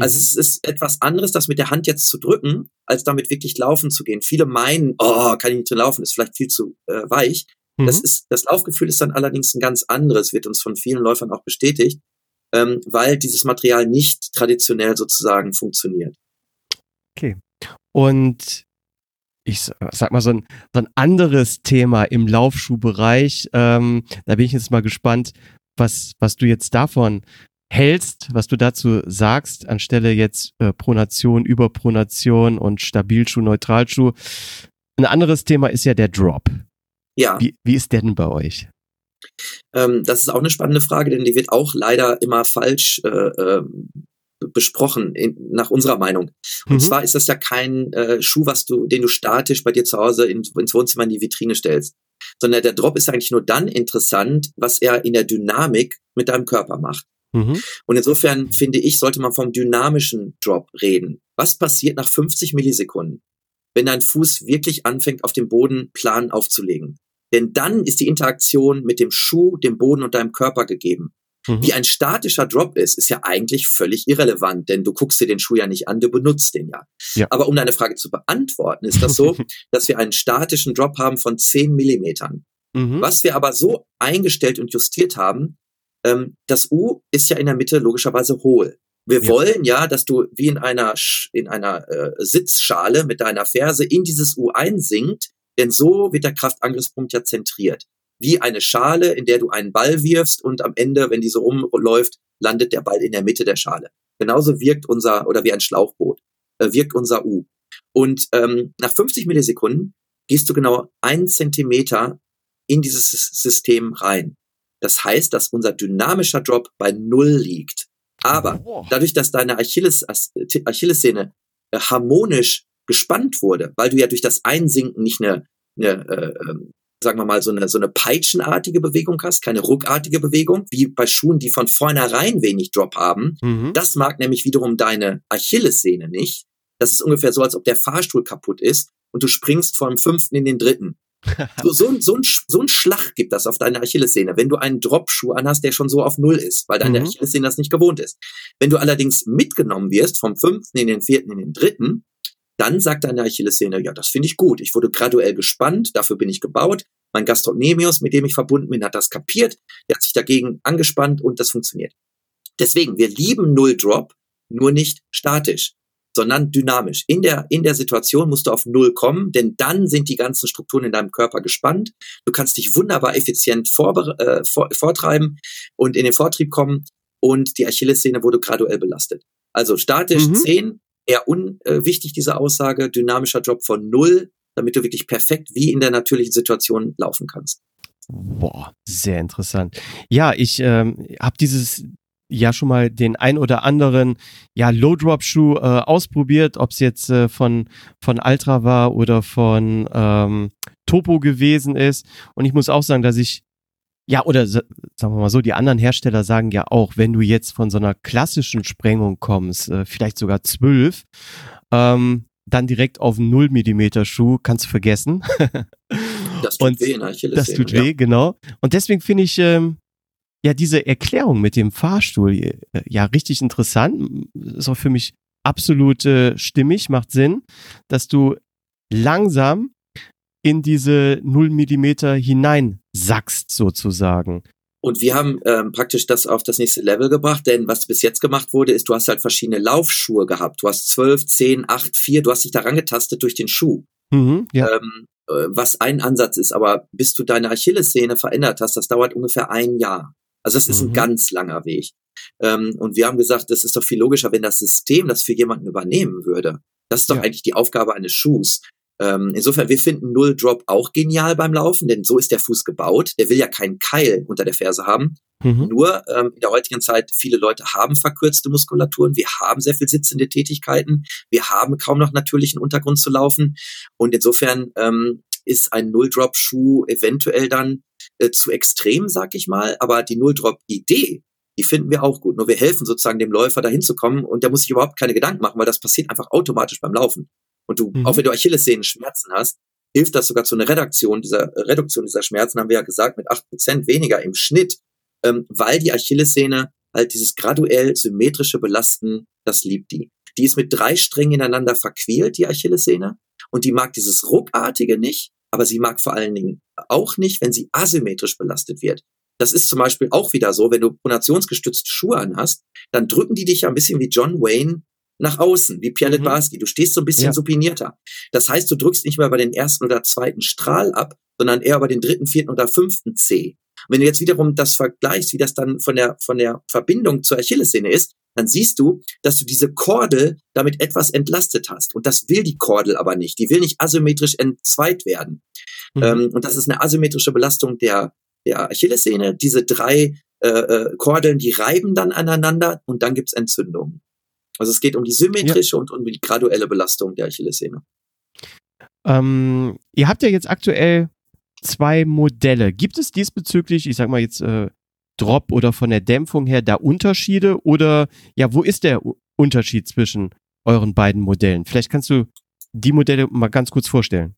Also mhm. es ist etwas anderes, das mit der Hand jetzt zu drücken, als damit wirklich laufen zu gehen. Viele meinen, oh, kann ich nicht so laufen, ist vielleicht viel zu äh, weich. Mhm. Das ist, das Laufgefühl ist dann allerdings ein ganz anderes, wird uns von vielen Läufern auch bestätigt, ähm, weil dieses Material nicht traditionell sozusagen funktioniert. Okay. Und ich sag mal, so ein, so ein anderes Thema im Laufschuhbereich. Ähm, da bin ich jetzt mal gespannt, was, was du jetzt davon hältst, was du dazu sagst, anstelle jetzt äh, Pronation, Überpronation und Stabilschuh, Neutralschuh. Ein anderes Thema ist ja der Drop. Ja. Wie, wie ist der denn bei euch? Ähm, das ist auch eine spannende Frage, denn die wird auch leider immer falsch äh, äh, besprochen, in, nach unserer Meinung. Und mhm. zwar ist das ja kein äh, Schuh, was du, den du statisch bei dir zu Hause in, ins Wohnzimmer in die Vitrine stellst, sondern der Drop ist eigentlich nur dann interessant, was er in der Dynamik mit deinem Körper macht. Mhm. Und insofern finde ich, sollte man vom dynamischen Drop reden. Was passiert nach 50 Millisekunden, wenn dein Fuß wirklich anfängt, auf dem Boden plan aufzulegen? Denn dann ist die Interaktion mit dem Schuh, dem Boden und deinem Körper gegeben. Mhm. Wie ein statischer Drop ist, ist ja eigentlich völlig irrelevant, denn du guckst dir den Schuh ja nicht an, du benutzt den ja. ja. Aber um deine Frage zu beantworten, ist das so, dass wir einen statischen Drop haben von 10 Millimetern. Mhm. Was wir aber so eingestellt und justiert haben, ähm, das U ist ja in der Mitte logischerweise hohl. Wir ja. wollen ja, dass du wie in einer in einer äh, Sitzschale mit deiner Ferse in dieses U einsinkt, denn so wird der Kraftangriffspunkt ja zentriert. Wie eine Schale, in der du einen Ball wirfst und am Ende, wenn diese rumläuft, landet der Ball in der Mitte der Schale. Genauso wirkt unser, oder wie ein Schlauchboot, äh, wirkt unser U. Und ähm, nach 50 Millisekunden gehst du genau einen Zentimeter in dieses System rein. Das heißt, dass unser dynamischer Drop bei Null liegt. Aber dadurch, dass deine Achilles, Achillessehne äh, harmonisch gespannt wurde, weil du ja durch das Einsinken nicht eine, eine äh, ähm, sagen wir mal, so eine, so eine peitschenartige Bewegung hast, keine ruckartige Bewegung, wie bei Schuhen, die von vornherein wenig Drop haben. Mhm. Das mag nämlich wiederum deine Achillessehne nicht. Das ist ungefähr so, als ob der Fahrstuhl kaputt ist und du springst vom fünften in den dritten. So, so, ein, so, ein, so ein Schlag gibt das auf deine Achillessehne, wenn du einen Dropschuh anhast, der schon so auf Null ist, weil deine mhm. Achillessehne das nicht gewohnt ist. Wenn du allerdings mitgenommen wirst vom fünften in den vierten in den dritten, dann sagt deine Achillessehne, ja, das finde ich gut. Ich wurde graduell gespannt, dafür bin ich gebaut. Mein Gastrocnemius, mit dem ich verbunden bin, hat das kapiert. Der hat sich dagegen angespannt und das funktioniert. Deswegen, wir lieben Null Drop, nur nicht statisch sondern dynamisch. In der, in der Situation musst du auf Null kommen, denn dann sind die ganzen Strukturen in deinem Körper gespannt. Du kannst dich wunderbar effizient vor, äh, vor, vortreiben und in den Vortrieb kommen und die Achillessehne wurde graduell belastet. Also statisch mhm. 10, eher unwichtig diese Aussage, dynamischer Drop von Null, damit du wirklich perfekt wie in der natürlichen Situation laufen kannst. Boah, sehr interessant. Ja, ich ähm, habe dieses ja schon mal den ein oder anderen ja Low Drop Schuh äh, ausprobiert, ob es jetzt äh, von von Ultra war oder von ähm, Topo gewesen ist und ich muss auch sagen, dass ich ja oder sagen wir mal so, die anderen Hersteller sagen ja auch, wenn du jetzt von so einer klassischen Sprengung kommst, äh, vielleicht sogar zwölf, ähm, dann direkt auf einen 0 Millimeter Schuh kannst du vergessen. das tut und weh, ne? Das tut weh, ja. genau. Und deswegen finde ich ähm, ja diese Erklärung mit dem Fahrstuhl äh, ja richtig interessant. Ist auch für mich absolut äh, stimmig, macht Sinn, dass du langsam in diese 0 Millimeter hinein sackst sozusagen. Und wir haben ähm, praktisch das auf das nächste Level gebracht, denn was bis jetzt gemacht wurde, ist, du hast halt verschiedene Laufschuhe gehabt. Du hast 12, 10, 8, 4, du hast dich daran getastet durch den Schuh. Mhm, ja. ähm, äh, was ein Ansatz ist, aber bis du deine Achillessehne verändert hast, das dauert ungefähr ein Jahr. Also das ist mhm. ein ganz langer Weg. Ähm, und wir haben gesagt, das ist doch viel logischer, wenn das System das für jemanden übernehmen würde. Das ist doch ja. eigentlich die Aufgabe eines Schuhs. Ähm, insofern, wir finden Null Drop auch genial beim Laufen, denn so ist der Fuß gebaut. Der will ja keinen Keil unter der Ferse haben. Mhm. Nur ähm, in der heutigen Zeit, viele Leute haben verkürzte Muskulaturen. Wir haben sehr viel sitzende Tätigkeiten. Wir haben kaum noch natürlichen Untergrund zu laufen. Und insofern ähm, ist ein Null-Drop-Schuh eventuell dann äh, zu extrem, sag ich mal. Aber die Null-Drop-Idee, die finden wir auch gut. Nur wir helfen sozusagen dem Läufer dahin zu kommen und der muss sich überhaupt keine Gedanken machen, weil das passiert einfach automatisch beim Laufen. Und du, mhm. auch wenn du Achillessehnen Schmerzen hast, hilft das sogar zu einer Reduktion dieser, Reduktion dieser Schmerzen, haben wir ja gesagt, mit acht Prozent weniger im Schnitt, ähm, weil die Achillessehne halt dieses graduell symmetrische Belasten, das liebt die. Die ist mit drei Strängen ineinander verquält, die Achillessehne. Und die mag dieses ruckartige nicht, aber sie mag vor allen Dingen auch nicht, wenn sie asymmetrisch belastet wird. Das ist zum Beispiel auch wieder so, wenn du pronationsgestützte Schuhe anhast, dann drücken die dich ja ein bisschen wie John Wayne nach außen, wie Pierre mhm. Barski. Du stehst so ein bisschen ja. supinierter. Das heißt, du drückst nicht mehr bei den ersten oder zweiten Strahl ab, sondern eher bei den dritten, vierten oder fünften C. Wenn du jetzt wiederum das vergleichst, wie das dann von der, von der Verbindung zur Achillessehne ist, dann siehst du, dass du diese Kordel damit etwas entlastet hast. Und das will die Kordel aber nicht. Die will nicht asymmetrisch entzweit werden. Mhm. Ähm, und das ist eine asymmetrische Belastung der, der Achillessehne. Diese drei äh, äh, Kordeln, die reiben dann aneinander und dann gibt's Entzündungen. Also es geht um die symmetrische ja. und um die graduelle Belastung der Achillessehne. Ähm, ihr habt ja jetzt aktuell zwei Modelle. Gibt es diesbezüglich, ich sag mal jetzt äh, Drop oder von der Dämpfung her da Unterschiede oder ja, wo ist der Unterschied zwischen euren beiden Modellen? Vielleicht kannst du die Modelle mal ganz kurz vorstellen.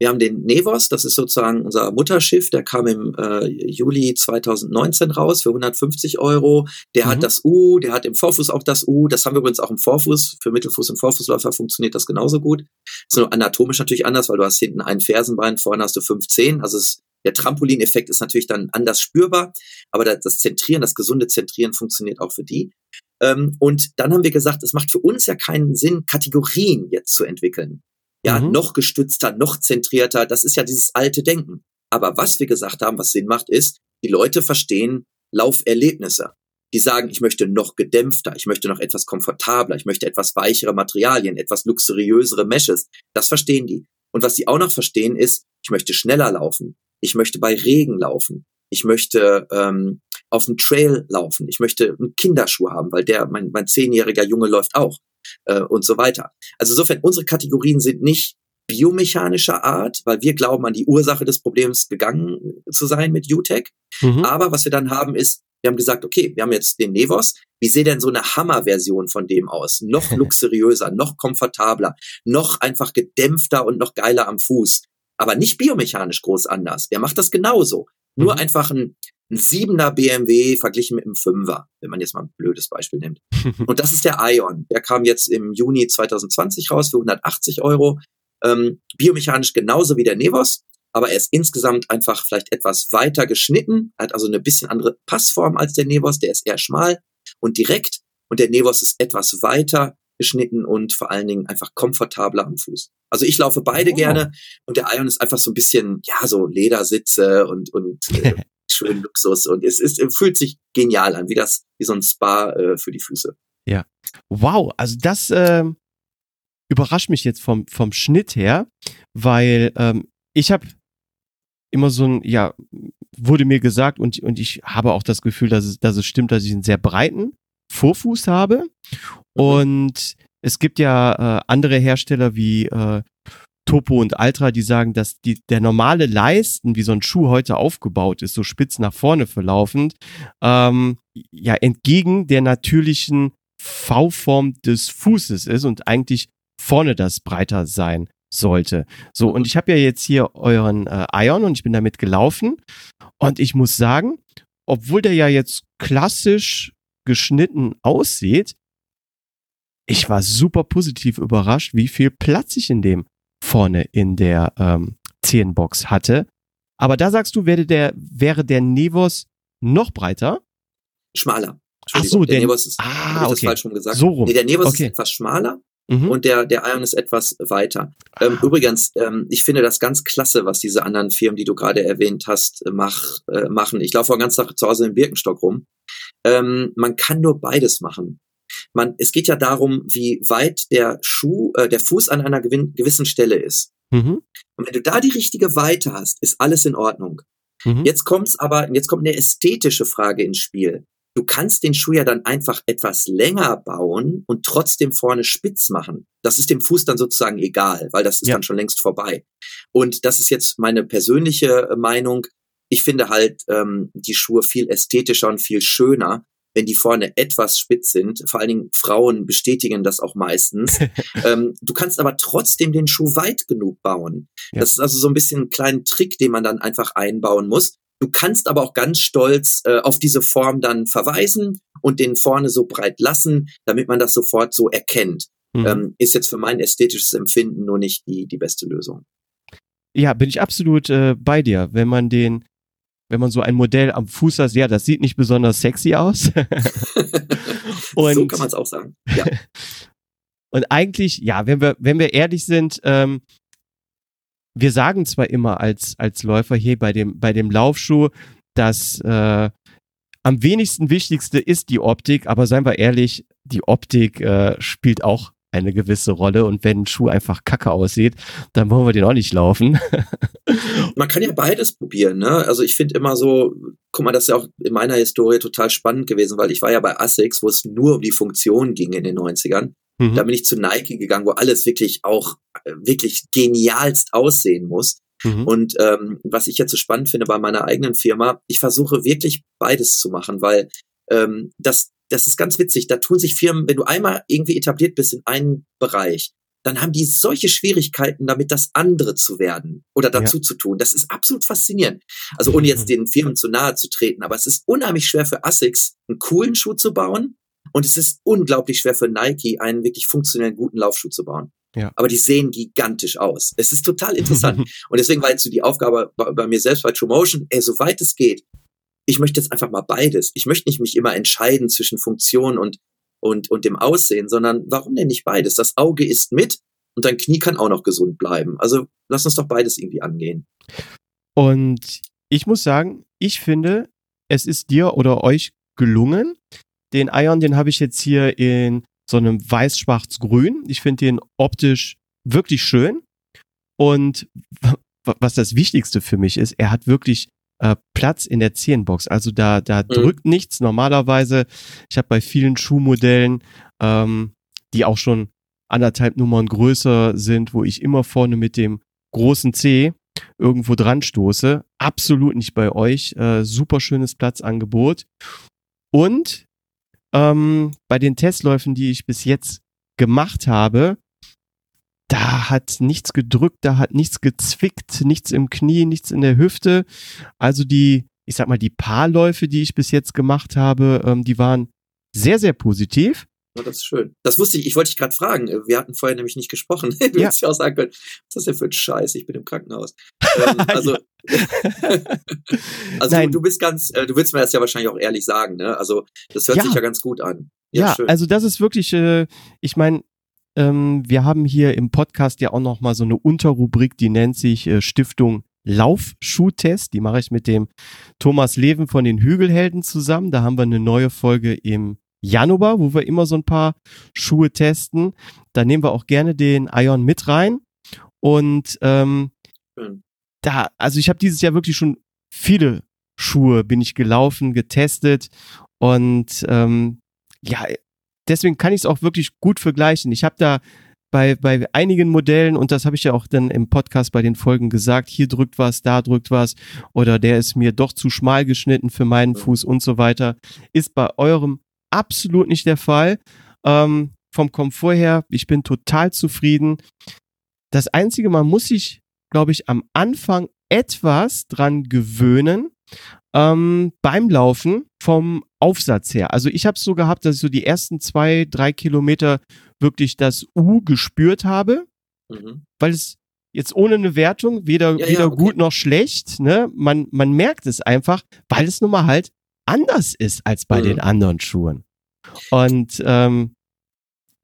Wir haben den Nevos, das ist sozusagen unser Mutterschiff, der kam im äh, Juli 2019 raus für 150 Euro. Der mhm. hat das U, der hat im Vorfuß auch das U. Das haben wir übrigens auch im Vorfuß. Für Mittelfuß- und Vorfußläufer funktioniert das genauso gut. Ist nur anatomisch natürlich anders, weil du hast hinten ein Fersenbein, vorne hast du 15. Also es, der Trampolineffekt ist natürlich dann anders spürbar, aber das Zentrieren, das gesunde Zentrieren funktioniert auch für die. Ähm, und dann haben wir gesagt, es macht für uns ja keinen Sinn, Kategorien jetzt zu entwickeln ja, mhm. noch gestützter, noch zentrierter. Das ist ja dieses alte Denken. Aber was wir gesagt haben, was Sinn macht, ist, die Leute verstehen Lauferlebnisse. Die sagen, ich möchte noch gedämpfter, ich möchte noch etwas komfortabler, ich möchte etwas weichere Materialien, etwas luxuriösere Meshes. Das verstehen die. Und was sie auch noch verstehen ist, ich möchte schneller laufen, ich möchte bei Regen laufen, ich möchte ähm, auf dem Trail laufen, ich möchte einen Kinderschuh haben, weil der, mein, mein zehnjähriger Junge läuft auch äh, und so weiter. Also insofern, unsere Kategorien sind nicht biomechanischer Art, weil wir glauben, an die Ursache des Problems gegangen zu sein mit UTEC. Mhm. Aber was wir dann haben, ist, wir haben gesagt, okay, wir haben jetzt den Nevos. Wie sieht denn so eine Hammer-Version von dem aus? Noch luxuriöser, noch komfortabler, noch einfach gedämpfter und noch geiler am Fuß. Aber nicht biomechanisch groß anders. Der macht das genauso. Nur mhm. einfach ein ein siebener BMW verglichen mit einem Fünfer, wenn man jetzt mal ein blödes Beispiel nimmt. Und das ist der Ion. Der kam jetzt im Juni 2020 raus für 180 Euro. Ähm, biomechanisch genauso wie der Nevos, aber er ist insgesamt einfach vielleicht etwas weiter geschnitten, hat also eine bisschen andere Passform als der Nevos, der ist eher schmal und direkt und der Nevos ist etwas weiter geschnitten und vor allen Dingen einfach komfortabler am Fuß. Also ich laufe beide oh. gerne und der Ion ist einfach so ein bisschen, ja, so Ledersitze und, und äh, schönen Luxus und es, es fühlt sich genial an, wie das, wie so ein Spa äh, für die Füße. Ja. Wow, also das äh, überrascht mich jetzt vom, vom Schnitt her, weil ähm, ich habe immer so ein, ja, wurde mir gesagt und, und ich habe auch das Gefühl, dass es, dass es stimmt, dass ich einen sehr breiten Vorfuß habe. Mhm. Und es gibt ja äh, andere Hersteller wie äh, Topo und Altra, die sagen, dass die, der normale Leisten, wie so ein Schuh heute aufgebaut ist, so spitz nach vorne verlaufend, ähm, ja, entgegen der natürlichen V-Form des Fußes ist und eigentlich vorne das breiter sein sollte. So, und ich habe ja jetzt hier euren äh, Ion und ich bin damit gelaufen und ich muss sagen, obwohl der ja jetzt klassisch geschnitten aussieht, ich war super positiv überrascht, wie viel Platz ich in dem vorne in der ähm, Zehenbox hatte. Aber da sagst du, wäre der, wäre der Nevos noch breiter? Schmaler. Ach so, der, der Nevos ist, ah, okay. das falsch rum gesagt. So rum. Nee, der Nevos okay. ist etwas schmaler mhm. und der, der Ion ist etwas weiter. Ähm, ah. übrigens, ähm, ich finde das ganz klasse, was diese anderen Firmen, die du gerade erwähnt hast, äh, mach, äh, machen. Ich laufe auch ganz Tag zu Hause im Birkenstock rum. Ähm, man kann nur beides machen man, es geht ja darum, wie weit der Schuh, äh, der Fuß an einer gewissen Stelle ist. Mhm. Und wenn du da die richtige Weite hast, ist alles in Ordnung. Mhm. Jetzt kommt's aber, jetzt kommt eine ästhetische Frage ins Spiel. Du kannst den Schuh ja dann einfach etwas länger bauen und trotzdem vorne spitz machen. Das ist dem Fuß dann sozusagen egal, weil das ist ja. dann schon längst vorbei. Und das ist jetzt meine persönliche Meinung. Ich finde halt ähm, die Schuhe viel ästhetischer und viel schöner, wenn die vorne etwas spitz sind. Vor allen Dingen Frauen bestätigen das auch meistens. ähm, du kannst aber trotzdem den Schuh weit genug bauen. Ja. Das ist also so ein bisschen ein kleiner Trick, den man dann einfach einbauen muss. Du kannst aber auch ganz stolz äh, auf diese Form dann verweisen und den vorne so breit lassen, damit man das sofort so erkennt. Mhm. Ähm, ist jetzt für mein ästhetisches Empfinden nur nicht die, die beste Lösung. Ja, bin ich absolut äh, bei dir. Wenn man den, wenn man so ein Modell am Fuß hat, ja, das sieht nicht besonders sexy aus. und, so kann man es auch sagen. Ja. und eigentlich, ja, wenn wir, wenn wir ehrlich sind, ähm, wir sagen zwar immer als, als Läufer hier bei dem, bei dem Laufschuh, dass äh, am wenigsten wichtigste ist die Optik, aber seien wir ehrlich, die Optik äh, spielt auch eine gewisse Rolle und wenn ein Schuh einfach kacke aussieht, dann wollen wir den auch nicht laufen. Man kann ja beides probieren, ne? Also ich finde immer so, guck mal, das ist ja auch in meiner Historie total spannend gewesen, weil ich war ja bei Asics, wo es nur um die Funktion ging in den 90ern. Mhm. Da bin ich zu Nike gegangen, wo alles wirklich auch äh, wirklich genialst aussehen muss. Mhm. Und ähm, was ich jetzt so spannend finde bei meiner eigenen Firma, ich versuche wirklich beides zu machen, weil ähm, das, das ist ganz witzig. Da tun sich Firmen, wenn du einmal irgendwie etabliert bist in einem Bereich, dann haben die solche Schwierigkeiten, damit das andere zu werden oder dazu ja. zu tun. Das ist absolut faszinierend. Also ohne jetzt mhm. den Firmen zu nahe zu treten, aber es ist unheimlich schwer für Asics, einen coolen Schuh zu bauen. Und es ist unglaublich schwer für Nike, einen wirklich funktionellen, guten Laufschuh zu bauen. Ja. Aber die sehen gigantisch aus. Es ist total interessant. und deswegen war jetzt so die Aufgabe bei, bei mir selbst bei True Motion, ey, soweit es geht, ich möchte jetzt einfach mal beides. Ich möchte nicht mich immer entscheiden zwischen Funktion und, und, und dem Aussehen, sondern warum denn nicht beides? Das Auge ist mit und dein Knie kann auch noch gesund bleiben. Also lass uns doch beides irgendwie angehen. Und ich muss sagen, ich finde, es ist dir oder euch gelungen. Den Ion, den habe ich jetzt hier in so einem weiß-schwarz-grün. Ich finde den optisch wirklich schön. Und was das Wichtigste für mich ist, er hat wirklich äh, Platz in der Zehenbox. Also da, da mhm. drückt nichts. Normalerweise, ich habe bei vielen Schuhmodellen, ähm, die auch schon anderthalb Nummern größer sind, wo ich immer vorne mit dem großen C irgendwo dran stoße. Absolut nicht bei euch. Äh, super schönes Platzangebot. Und ähm, bei den Testläufen, die ich bis jetzt gemacht habe, da hat nichts gedrückt, da hat nichts gezwickt, nichts im Knie, nichts in der Hüfte. Also die, ich sag mal, die Paarläufe, die ich bis jetzt gemacht habe, ähm, die waren sehr, sehr positiv. Ja, das ist schön. Das wusste ich, ich wollte dich gerade fragen. Wir hatten vorher nämlich nicht gesprochen. Du ja. hättest ja auch sagen können, was ist das denn für ein Scheiß? Ich bin im Krankenhaus. ähm, also, also Nein. du bist ganz, äh, du willst mir das ja wahrscheinlich auch ehrlich sagen, ne? Also, das hört ja. sich ja ganz gut an. Ja, ja also das ist wirklich, äh, ich meine, ähm, wir haben hier im Podcast ja auch noch mal so eine Unterrubrik, die nennt sich äh, Stiftung Laufschuhtest. Die mache ich mit dem Thomas Leven von den Hügelhelden zusammen. Da haben wir eine neue Folge im Januar, wo wir immer so ein paar Schuhe testen. Da nehmen wir auch gerne den Ion mit rein. Und ähm, da, also ich habe dieses Jahr wirklich schon viele Schuhe bin ich gelaufen, getestet und ähm, ja, deswegen kann ich es auch wirklich gut vergleichen. Ich habe da bei, bei einigen Modellen, und das habe ich ja auch dann im Podcast bei den Folgen gesagt, hier drückt was, da drückt was, oder der ist mir doch zu schmal geschnitten für meinen Fuß und so weiter, ist bei eurem absolut nicht der Fall. Ähm, vom Komfort her, ich bin total zufrieden. Das Einzige, man muss sich, glaube ich, am Anfang etwas dran gewöhnen, ähm, beim Laufen vom Aufsatz her. Also ich habe es so gehabt, dass ich so die ersten zwei, drei Kilometer wirklich das U gespürt habe, mhm. weil es jetzt ohne eine Wertung weder, ja, weder ja, okay. gut noch schlecht, ne? Man, man merkt es einfach, weil es nun mal halt anders ist als bei mhm. den anderen Schuhen. Und ähm,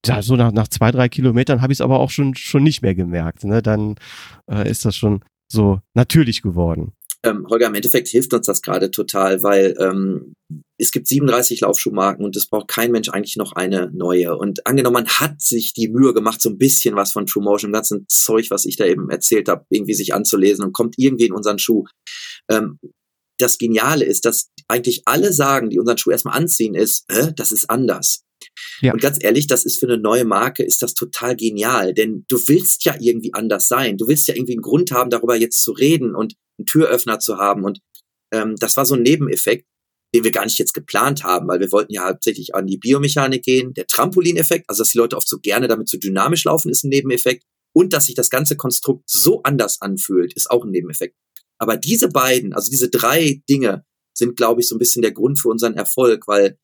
ja, so nach, nach zwei, drei Kilometern habe ich es aber auch schon, schon nicht mehr gemerkt. Ne? Dann äh, ist das schon so natürlich geworden ähm, Holger, im Endeffekt hilft uns das gerade total, weil ähm, es gibt 37 Laufschuhmarken und es braucht kein Mensch eigentlich noch eine neue. Und angenommen, man hat sich die Mühe gemacht, so ein bisschen was von True Motion, ganzen Zeug, was ich da eben erzählt habe, irgendwie sich anzulesen und kommt irgendwie in unseren Schuh. Ähm, das Geniale ist, dass eigentlich alle sagen, die unseren Schuh erstmal anziehen, ist, äh, das ist anders. Ja. Und ganz ehrlich, das ist für eine neue Marke, ist das total genial, denn du willst ja irgendwie anders sein. Du willst ja irgendwie einen Grund haben, darüber jetzt zu reden und einen Türöffner zu haben. Und ähm, das war so ein Nebeneffekt, den wir gar nicht jetzt geplant haben, weil wir wollten ja hauptsächlich an die Biomechanik gehen. Der Trampolineffekt, also dass die Leute oft so gerne damit so dynamisch laufen, ist ein Nebeneffekt. Und dass sich das ganze Konstrukt so anders anfühlt, ist auch ein Nebeneffekt. Aber diese beiden, also diese drei Dinge, sind, glaube ich, so ein bisschen der Grund für unseren Erfolg, weil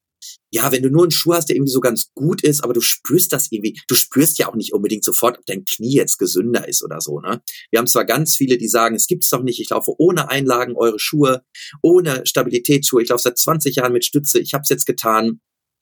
ja, wenn du nur einen Schuh hast, der irgendwie so ganz gut ist, aber du spürst das irgendwie, du spürst ja auch nicht unbedingt sofort, ob dein Knie jetzt gesünder ist oder so, ne? Wir haben zwar ganz viele, die sagen, es gibt's doch nicht, ich laufe ohne Einlagen eure Schuhe, ohne Stabilitätsschuhe, ich laufe seit 20 Jahren mit Stütze, ich habe es jetzt getan,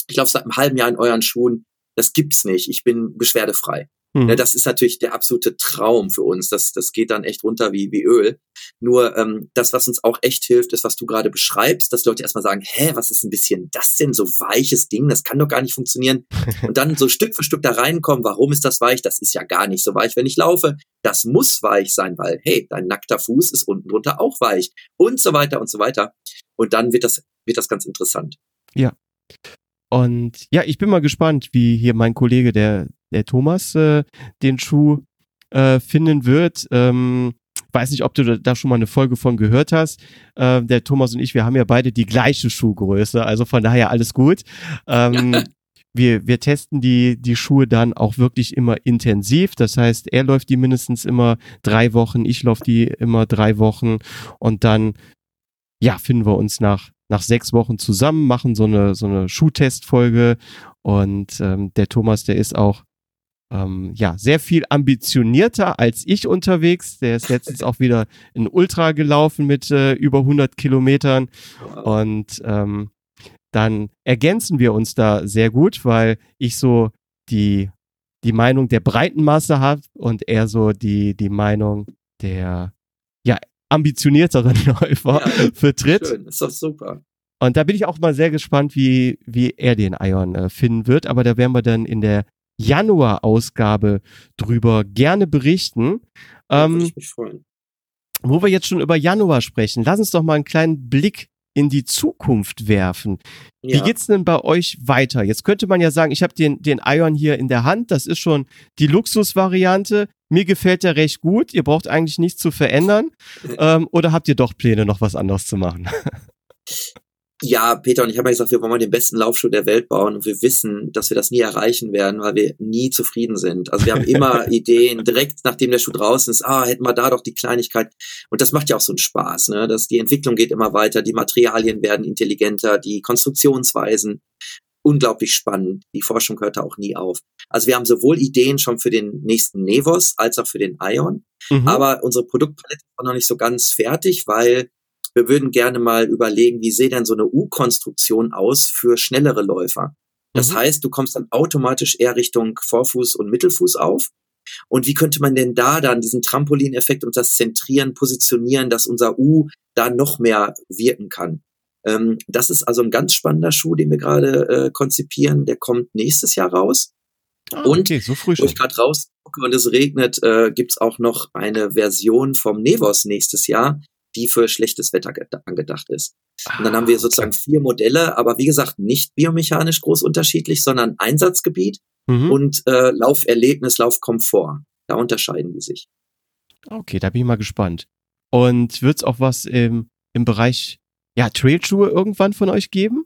ich laufe seit einem halben Jahr in euren Schuhen, das gibt's nicht, ich bin beschwerdefrei. Mhm. Ne, das ist natürlich der absolute Traum für uns. Das, das geht dann echt runter wie, wie Öl. Nur ähm, das, was uns auch echt hilft, ist, was du gerade beschreibst, dass Leute erstmal sagen, hä, was ist ein bisschen das denn? So weiches Ding, das kann doch gar nicht funktionieren. Und dann so Stück für Stück da reinkommen, warum ist das weich? Das ist ja gar nicht so weich, wenn ich laufe. Das muss weich sein, weil, hey, dein nackter Fuß ist unten drunter auch weich. Und so weiter und so weiter. Und dann wird das, wird das ganz interessant. Ja. Und ja, ich bin mal gespannt, wie hier mein Kollege, der, der Thomas, äh, den Schuh äh, finden wird. Ähm, weiß nicht, ob du da schon mal eine Folge von gehört hast. Äh, der Thomas und ich, wir haben ja beide die gleiche Schuhgröße, also von daher alles gut. Ähm, wir, wir testen die, die Schuhe dann auch wirklich immer intensiv. Das heißt, er läuft die mindestens immer drei Wochen, ich laufe die immer drei Wochen und dann, ja, finden wir uns nach nach sechs Wochen zusammen, machen so eine, so eine Schuhtestfolge und ähm, der Thomas, der ist auch ähm, ja, sehr viel ambitionierter als ich unterwegs. Der ist letztens auch wieder in Ultra gelaufen mit äh, über 100 Kilometern. Und ähm, dann ergänzen wir uns da sehr gut, weil ich so die, die Meinung der breiten Masse habe und er so die, die Meinung der ja, ambitionierteren Läufer ja, vertritt. Schön, ist doch super. Und da bin ich auch mal sehr gespannt, wie, wie er den Ion äh, finden wird. Aber da werden wir dann in der Januar-Ausgabe drüber gerne berichten. Ähm, würde ich mich freuen. Wo wir jetzt schon über Januar sprechen, lass uns doch mal einen kleinen Blick in die Zukunft werfen. Ja. Wie geht's denn bei euch weiter? Jetzt könnte man ja sagen, ich habe den, den Ion hier in der Hand. Das ist schon die Luxusvariante. Mir gefällt der recht gut. Ihr braucht eigentlich nichts zu verändern. ähm, oder habt ihr doch Pläne, noch was anderes zu machen? Ja, Peter und ich haben ja gesagt, wir wollen mal den besten Laufschuh der Welt bauen und wir wissen, dass wir das nie erreichen werden, weil wir nie zufrieden sind. Also wir haben immer Ideen, direkt nachdem der Schuh draußen ist, ah, hätten wir da doch die Kleinigkeit. Und das macht ja auch so einen Spaß, ne? Dass die Entwicklung geht immer weiter, die Materialien werden intelligenter, die Konstruktionsweisen unglaublich spannend. Die Forschung hört da auch nie auf. Also wir haben sowohl Ideen schon für den nächsten Nevos als auch für den Ion. Mhm. Aber unsere Produktpalette ist noch nicht so ganz fertig, weil wir würden gerne mal überlegen, wie sieht denn so eine U-Konstruktion aus für schnellere Läufer? Das mhm. heißt, du kommst dann automatisch eher Richtung Vorfuß und Mittelfuß auf. Und wie könnte man denn da dann diesen Trampolineffekt und das Zentrieren positionieren, dass unser U da noch mehr wirken kann? Ähm, das ist also ein ganz spannender Schuh, den wir gerade äh, konzipieren. Der kommt nächstes Jahr raus. Ah, und okay, so früh schon. wo ich gerade rausgucke und es regnet, äh, gibt's auch noch eine Version vom Nevos nächstes Jahr, die für schlechtes Wetter angedacht ist. und dann haben wir ah, sozusagen vier Modelle, aber wie gesagt, nicht biomechanisch groß unterschiedlich, sondern Einsatzgebiet mhm. und äh, Lauferlebnis, Laufkomfort. Da unterscheiden die sich. Okay, da bin ich mal gespannt. Und wird es auch was im, im Bereich ja, Trailschuhe irgendwann von euch geben?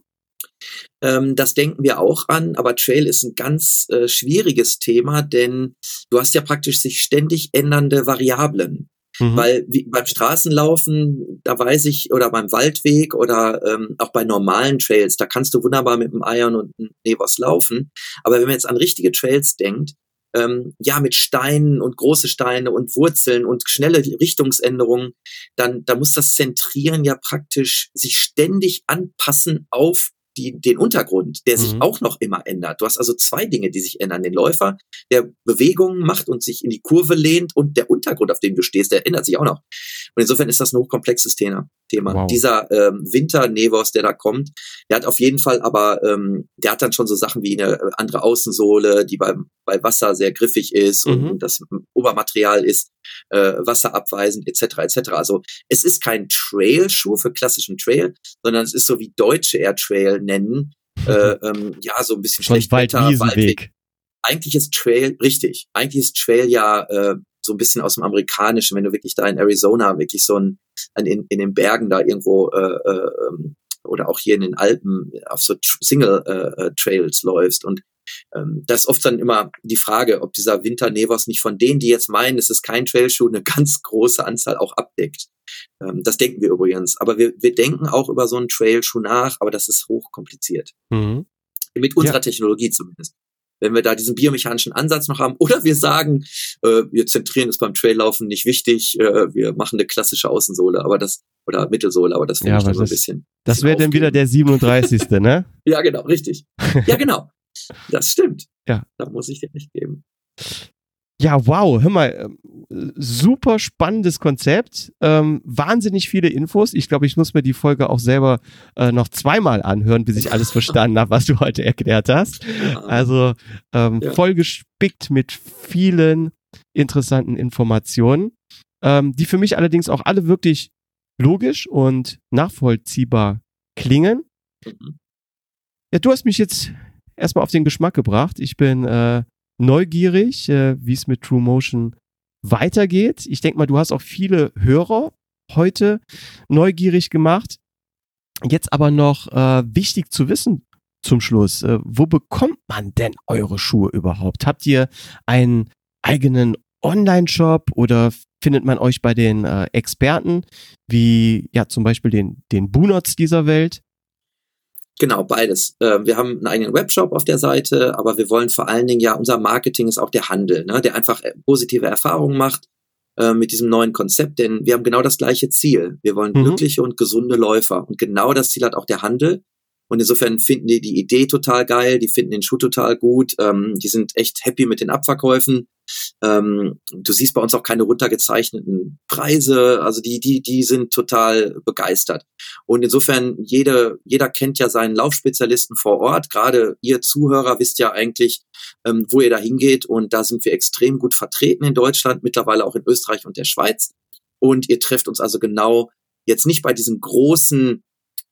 Ähm, das denken wir auch an, aber Trail ist ein ganz äh, schwieriges Thema, denn du hast ja praktisch sich ständig ändernde Variablen. Mhm. Weil wie, beim Straßenlaufen, da weiß ich, oder beim Waldweg oder ähm, auch bei normalen Trails, da kannst du wunderbar mit dem Iron und einem Nevos laufen. Aber wenn man jetzt an richtige Trails denkt, ähm, ja, mit Steinen und große Steine und Wurzeln und schnelle Richtungsänderungen, dann da muss das Zentrieren ja praktisch sich ständig anpassen auf die, den Untergrund, der sich mhm. auch noch immer ändert. Du hast also zwei Dinge, die sich ändern. Den Läufer, der Bewegungen macht und sich in die Kurve lehnt und der Untergrund, auf dem du stehst, der ändert sich auch noch. Und insofern ist das ein hochkomplexes Thema. Thema. Wow. Dieser ähm, Winter-Nevos, der da kommt, der hat auf jeden Fall aber, ähm, der hat dann schon so Sachen wie eine andere Außensohle, die beim, bei Wasser sehr griffig ist mhm. und das Obermaterial ist äh, wasserabweisend etc. etc. Also es ist kein Trail-Schuh für klassischen Trail, sondern es ist so wie deutsche Air Trail nennen. Äh, ähm, ja, so ein bisschen schlecht Waldweg. Eigentlich ist Trail, richtig, eigentlich ist Trail ja äh, so ein bisschen aus dem Amerikanischen, wenn du wirklich da in Arizona wirklich so ein, in, in den Bergen da irgendwo äh, äh, ähm, oder auch hier in den Alpen auf so Single äh, äh, Trails läufst. Und ähm, das ist oft dann immer die Frage, ob dieser Winter Nevos nicht von denen, die jetzt meinen, es ist kein Trailschuh, eine ganz große Anzahl auch abdeckt. Ähm, das denken wir übrigens. Aber wir, wir denken auch über so einen Trailschuh nach, aber das ist hochkompliziert. Mhm. Mit unserer ja. Technologie zumindest wenn wir da diesen biomechanischen Ansatz noch haben. Oder wir sagen, äh, wir zentrieren es beim Traillaufen nicht wichtig, äh, wir machen eine klassische Außensohle, aber das, oder Mittelsohle, aber das finde ja, ich dann so ein bisschen. Das wäre dann wieder der 37. ne? ja, genau, richtig. Ja, genau. Das stimmt. Ja. Da muss ich dir nicht geben. Ja, wow, hör mal, ähm, super spannendes Konzept, ähm, wahnsinnig viele Infos. Ich glaube, ich muss mir die Folge auch selber äh, noch zweimal anhören, bis ich alles verstanden habe, was du heute erklärt hast. Also ähm, ja. voll gespickt mit vielen interessanten Informationen, ähm, die für mich allerdings auch alle wirklich logisch und nachvollziehbar klingen. Mhm. Ja, du hast mich jetzt erstmal auf den Geschmack gebracht. Ich bin äh, neugierig, äh, wie es mit True Motion weitergeht. Ich denke mal, du hast auch viele Hörer heute neugierig gemacht. Jetzt aber noch äh, wichtig zu wissen zum Schluss, äh, wo bekommt man denn eure Schuhe überhaupt? Habt ihr einen eigenen Online-Shop oder findet man euch bei den äh, Experten, wie ja zum Beispiel den, den Boonots dieser Welt? Genau, beides. Ähm, wir haben einen eigenen Webshop auf der Seite, aber wir wollen vor allen Dingen ja, unser Marketing ist auch der Handel, ne, der einfach äh, positive Erfahrungen macht äh, mit diesem neuen Konzept, denn wir haben genau das gleiche Ziel. Wir wollen mhm. glückliche und gesunde Läufer. Und genau das Ziel hat auch der Handel. Und insofern finden die die Idee total geil, die finden den Schuh total gut, ähm, die sind echt happy mit den Abverkäufen. Ähm, du siehst bei uns auch keine runtergezeichneten Preise, also die, die, die sind total begeistert. Und insofern, jede, jeder kennt ja seinen Laufspezialisten vor Ort. Gerade ihr Zuhörer wisst ja eigentlich, ähm, wo ihr da hingeht. Und da sind wir extrem gut vertreten in Deutschland, mittlerweile auch in Österreich und der Schweiz. Und ihr trefft uns also genau jetzt nicht bei diesen großen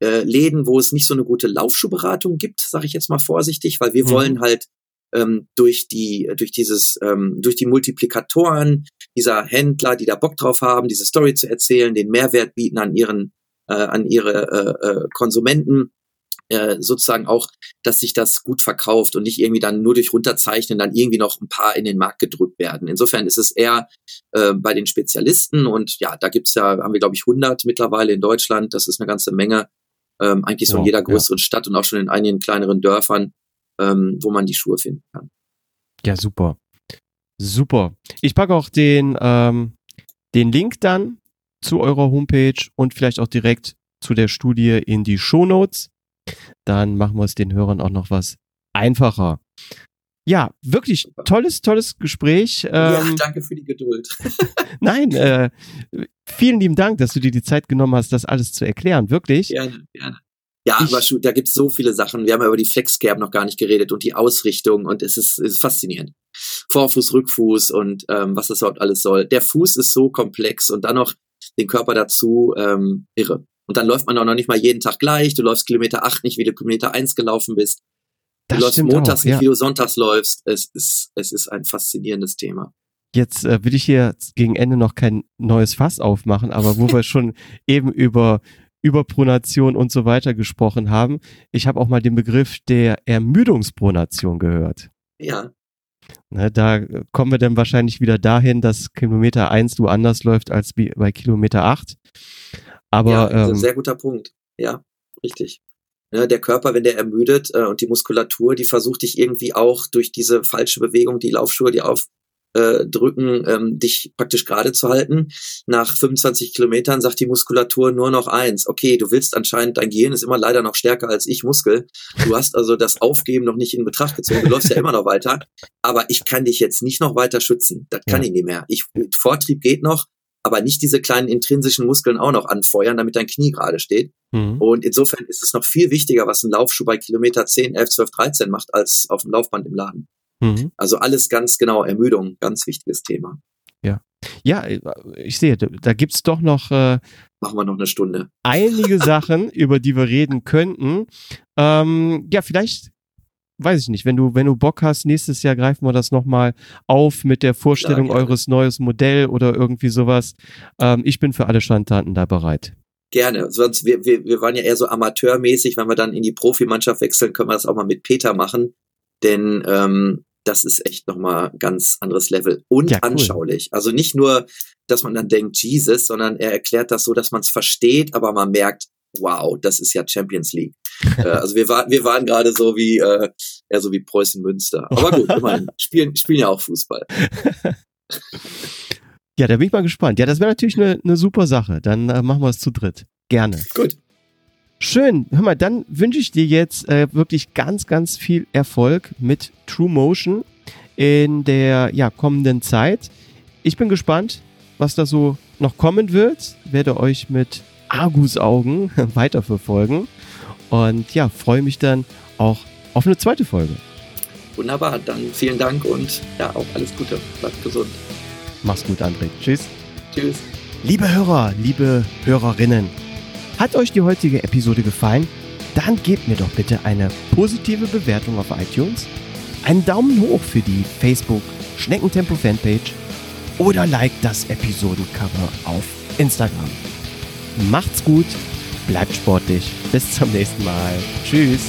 äh, Läden, wo es nicht so eine gute Laufschuhberatung gibt, sage ich jetzt mal vorsichtig, weil wir mhm. wollen halt ähm, durch die durch dieses ähm, durch die Multiplikatoren dieser Händler, die da Bock drauf haben, diese Story zu erzählen, den Mehrwert bieten an ihren äh, an ihre äh, äh, Konsumenten äh, sozusagen auch, dass sich das gut verkauft und nicht irgendwie dann nur durch runterzeichnen dann irgendwie noch ein paar in den Markt gedrückt werden. Insofern ist es eher äh, bei den Spezialisten und ja, da gibt's ja, haben wir glaube ich 100 mittlerweile in Deutschland, das ist eine ganze Menge, ähm, eigentlich so in jeder größeren ja. Stadt und auch schon in einigen kleineren Dörfern, ähm, wo man die Schuhe finden kann. Ja, super. Super. Ich packe auch den, ähm, den Link dann zu eurer Homepage und vielleicht auch direkt zu der Studie in die Show Notes. Dann machen wir es den Hörern auch noch was einfacher. Ja, wirklich tolles, tolles Gespräch. ja, ähm, danke für die Geduld. Nein, äh, vielen lieben Dank, dass du dir die Zeit genommen hast, das alles zu erklären. Wirklich. Gerne, gerne. Ja, ich, aber da gibt's so viele Sachen. Wir haben ja über die Flexcap noch gar nicht geredet und die Ausrichtung und es ist, es ist faszinierend. Vorfuß, Rückfuß und ähm, was das überhaupt alles soll. Der Fuß ist so komplex und dann noch den Körper dazu, ähm, irre. Und dann läuft man auch noch nicht mal jeden Tag gleich. Du läufst Kilometer acht nicht, wie du Kilometer eins gelaufen bist. Du das läufst montags auch, ja. nicht, wie du sonntags läufst. Es ist, es ist ein faszinierendes Thema. Jetzt äh, will ich hier gegen Ende noch kein neues Fass aufmachen, aber wo wir schon eben über Überpronation und so weiter gesprochen haben, ich habe auch mal den Begriff der Ermüdungspronation gehört. Ja. Ne, da kommen wir dann wahrscheinlich wieder dahin, dass Kilometer eins du anders läuft als bei Kilometer acht. Aber ja, ähm, sehr guter Punkt. Ja, richtig. Ja, der Körper, wenn der ermüdet äh, und die Muskulatur, die versucht dich irgendwie auch durch diese falsche Bewegung, die Laufschuhe, die auf äh, drücken, ähm, dich praktisch gerade zu halten. Nach 25 Kilometern sagt die Muskulatur nur noch eins. Okay, du willst anscheinend, dein Gehirn ist immer leider noch stärker als ich Muskel. Du hast also das Aufgeben noch nicht in Betracht gezogen. Du läufst ja immer noch weiter. Aber ich kann dich jetzt nicht noch weiter schützen. Das kann ja. ich nicht mehr. Ich, Vortrieb geht noch, aber nicht diese kleinen intrinsischen Muskeln auch noch anfeuern, damit dein Knie gerade steht. Mhm. Und insofern ist es noch viel wichtiger, was ein Laufschuh bei Kilometer 10, 11, 12, 13 macht, als auf dem Laufband im Laden. Mhm. Also alles ganz genau, Ermüdung, ganz wichtiges Thema. Ja. Ja, ich sehe, da gibt's doch noch. Äh, Machen wir noch eine Stunde. Einige Sachen, über die wir reden könnten. Ähm, ja, vielleicht weiß ich nicht, wenn du, wenn du Bock hast, nächstes Jahr greifen wir das nochmal auf mit der Vorstellung ja, eures neues Modell oder irgendwie sowas. Ähm, ich bin für alle Schandtaten da bereit. Gerne. Sonst, wir, wir, wir waren ja eher so amateurmäßig. Wenn wir dann in die Profimannschaft wechseln, können wir das auch mal mit Peter machen. denn ähm, das ist echt nochmal ganz anderes Level und Ja, cool. anschaulich. Also nicht nur, dass man dann denkt, Jesus, sondern er erklärt das so, dass man es versteht, aber man merkt, wow, das ist ja Champions League. äh, also wir waren, wir waren gerade so wie, äh, eher so wie Preußen Münster. Aber gut, immerhin, spielen, spielen ja auch Fußball. Ja, da bin ich mal gespannt. Ja, das wäre natürlich eine eine super Sache. Dann äh, machen wir es zu dritt. Gerne. Gut. Schön. Hör mal, dann wünsche ich dir jetzt äh, wirklich ganz, ganz viel Erfolg mit True Motion in der ja, kommenden Zeit. Ich bin gespannt, was da so noch kommen wird. Werde euch mit Argusaugen weiterverfolgen. Und ja, freue mich dann auch auf eine zweite Folge. Wunderbar, dann vielen Dank und ja, auch alles Gute. Bleibt gesund. Mach's gut, André. Tschüss. Tschüss. Liebe Hörer, liebe Hörerinnen, hat euch die heutige Episode gefallen? Dann gebt mir doch bitte eine positive Bewertung auf iTunes, einen Daumen hoch für die Facebook Schneckentempo Fanpage oder liked das Episodencover auf Instagram. Macht's gut, bleibt sportlich, bis zum nächsten Mal. Tschüss.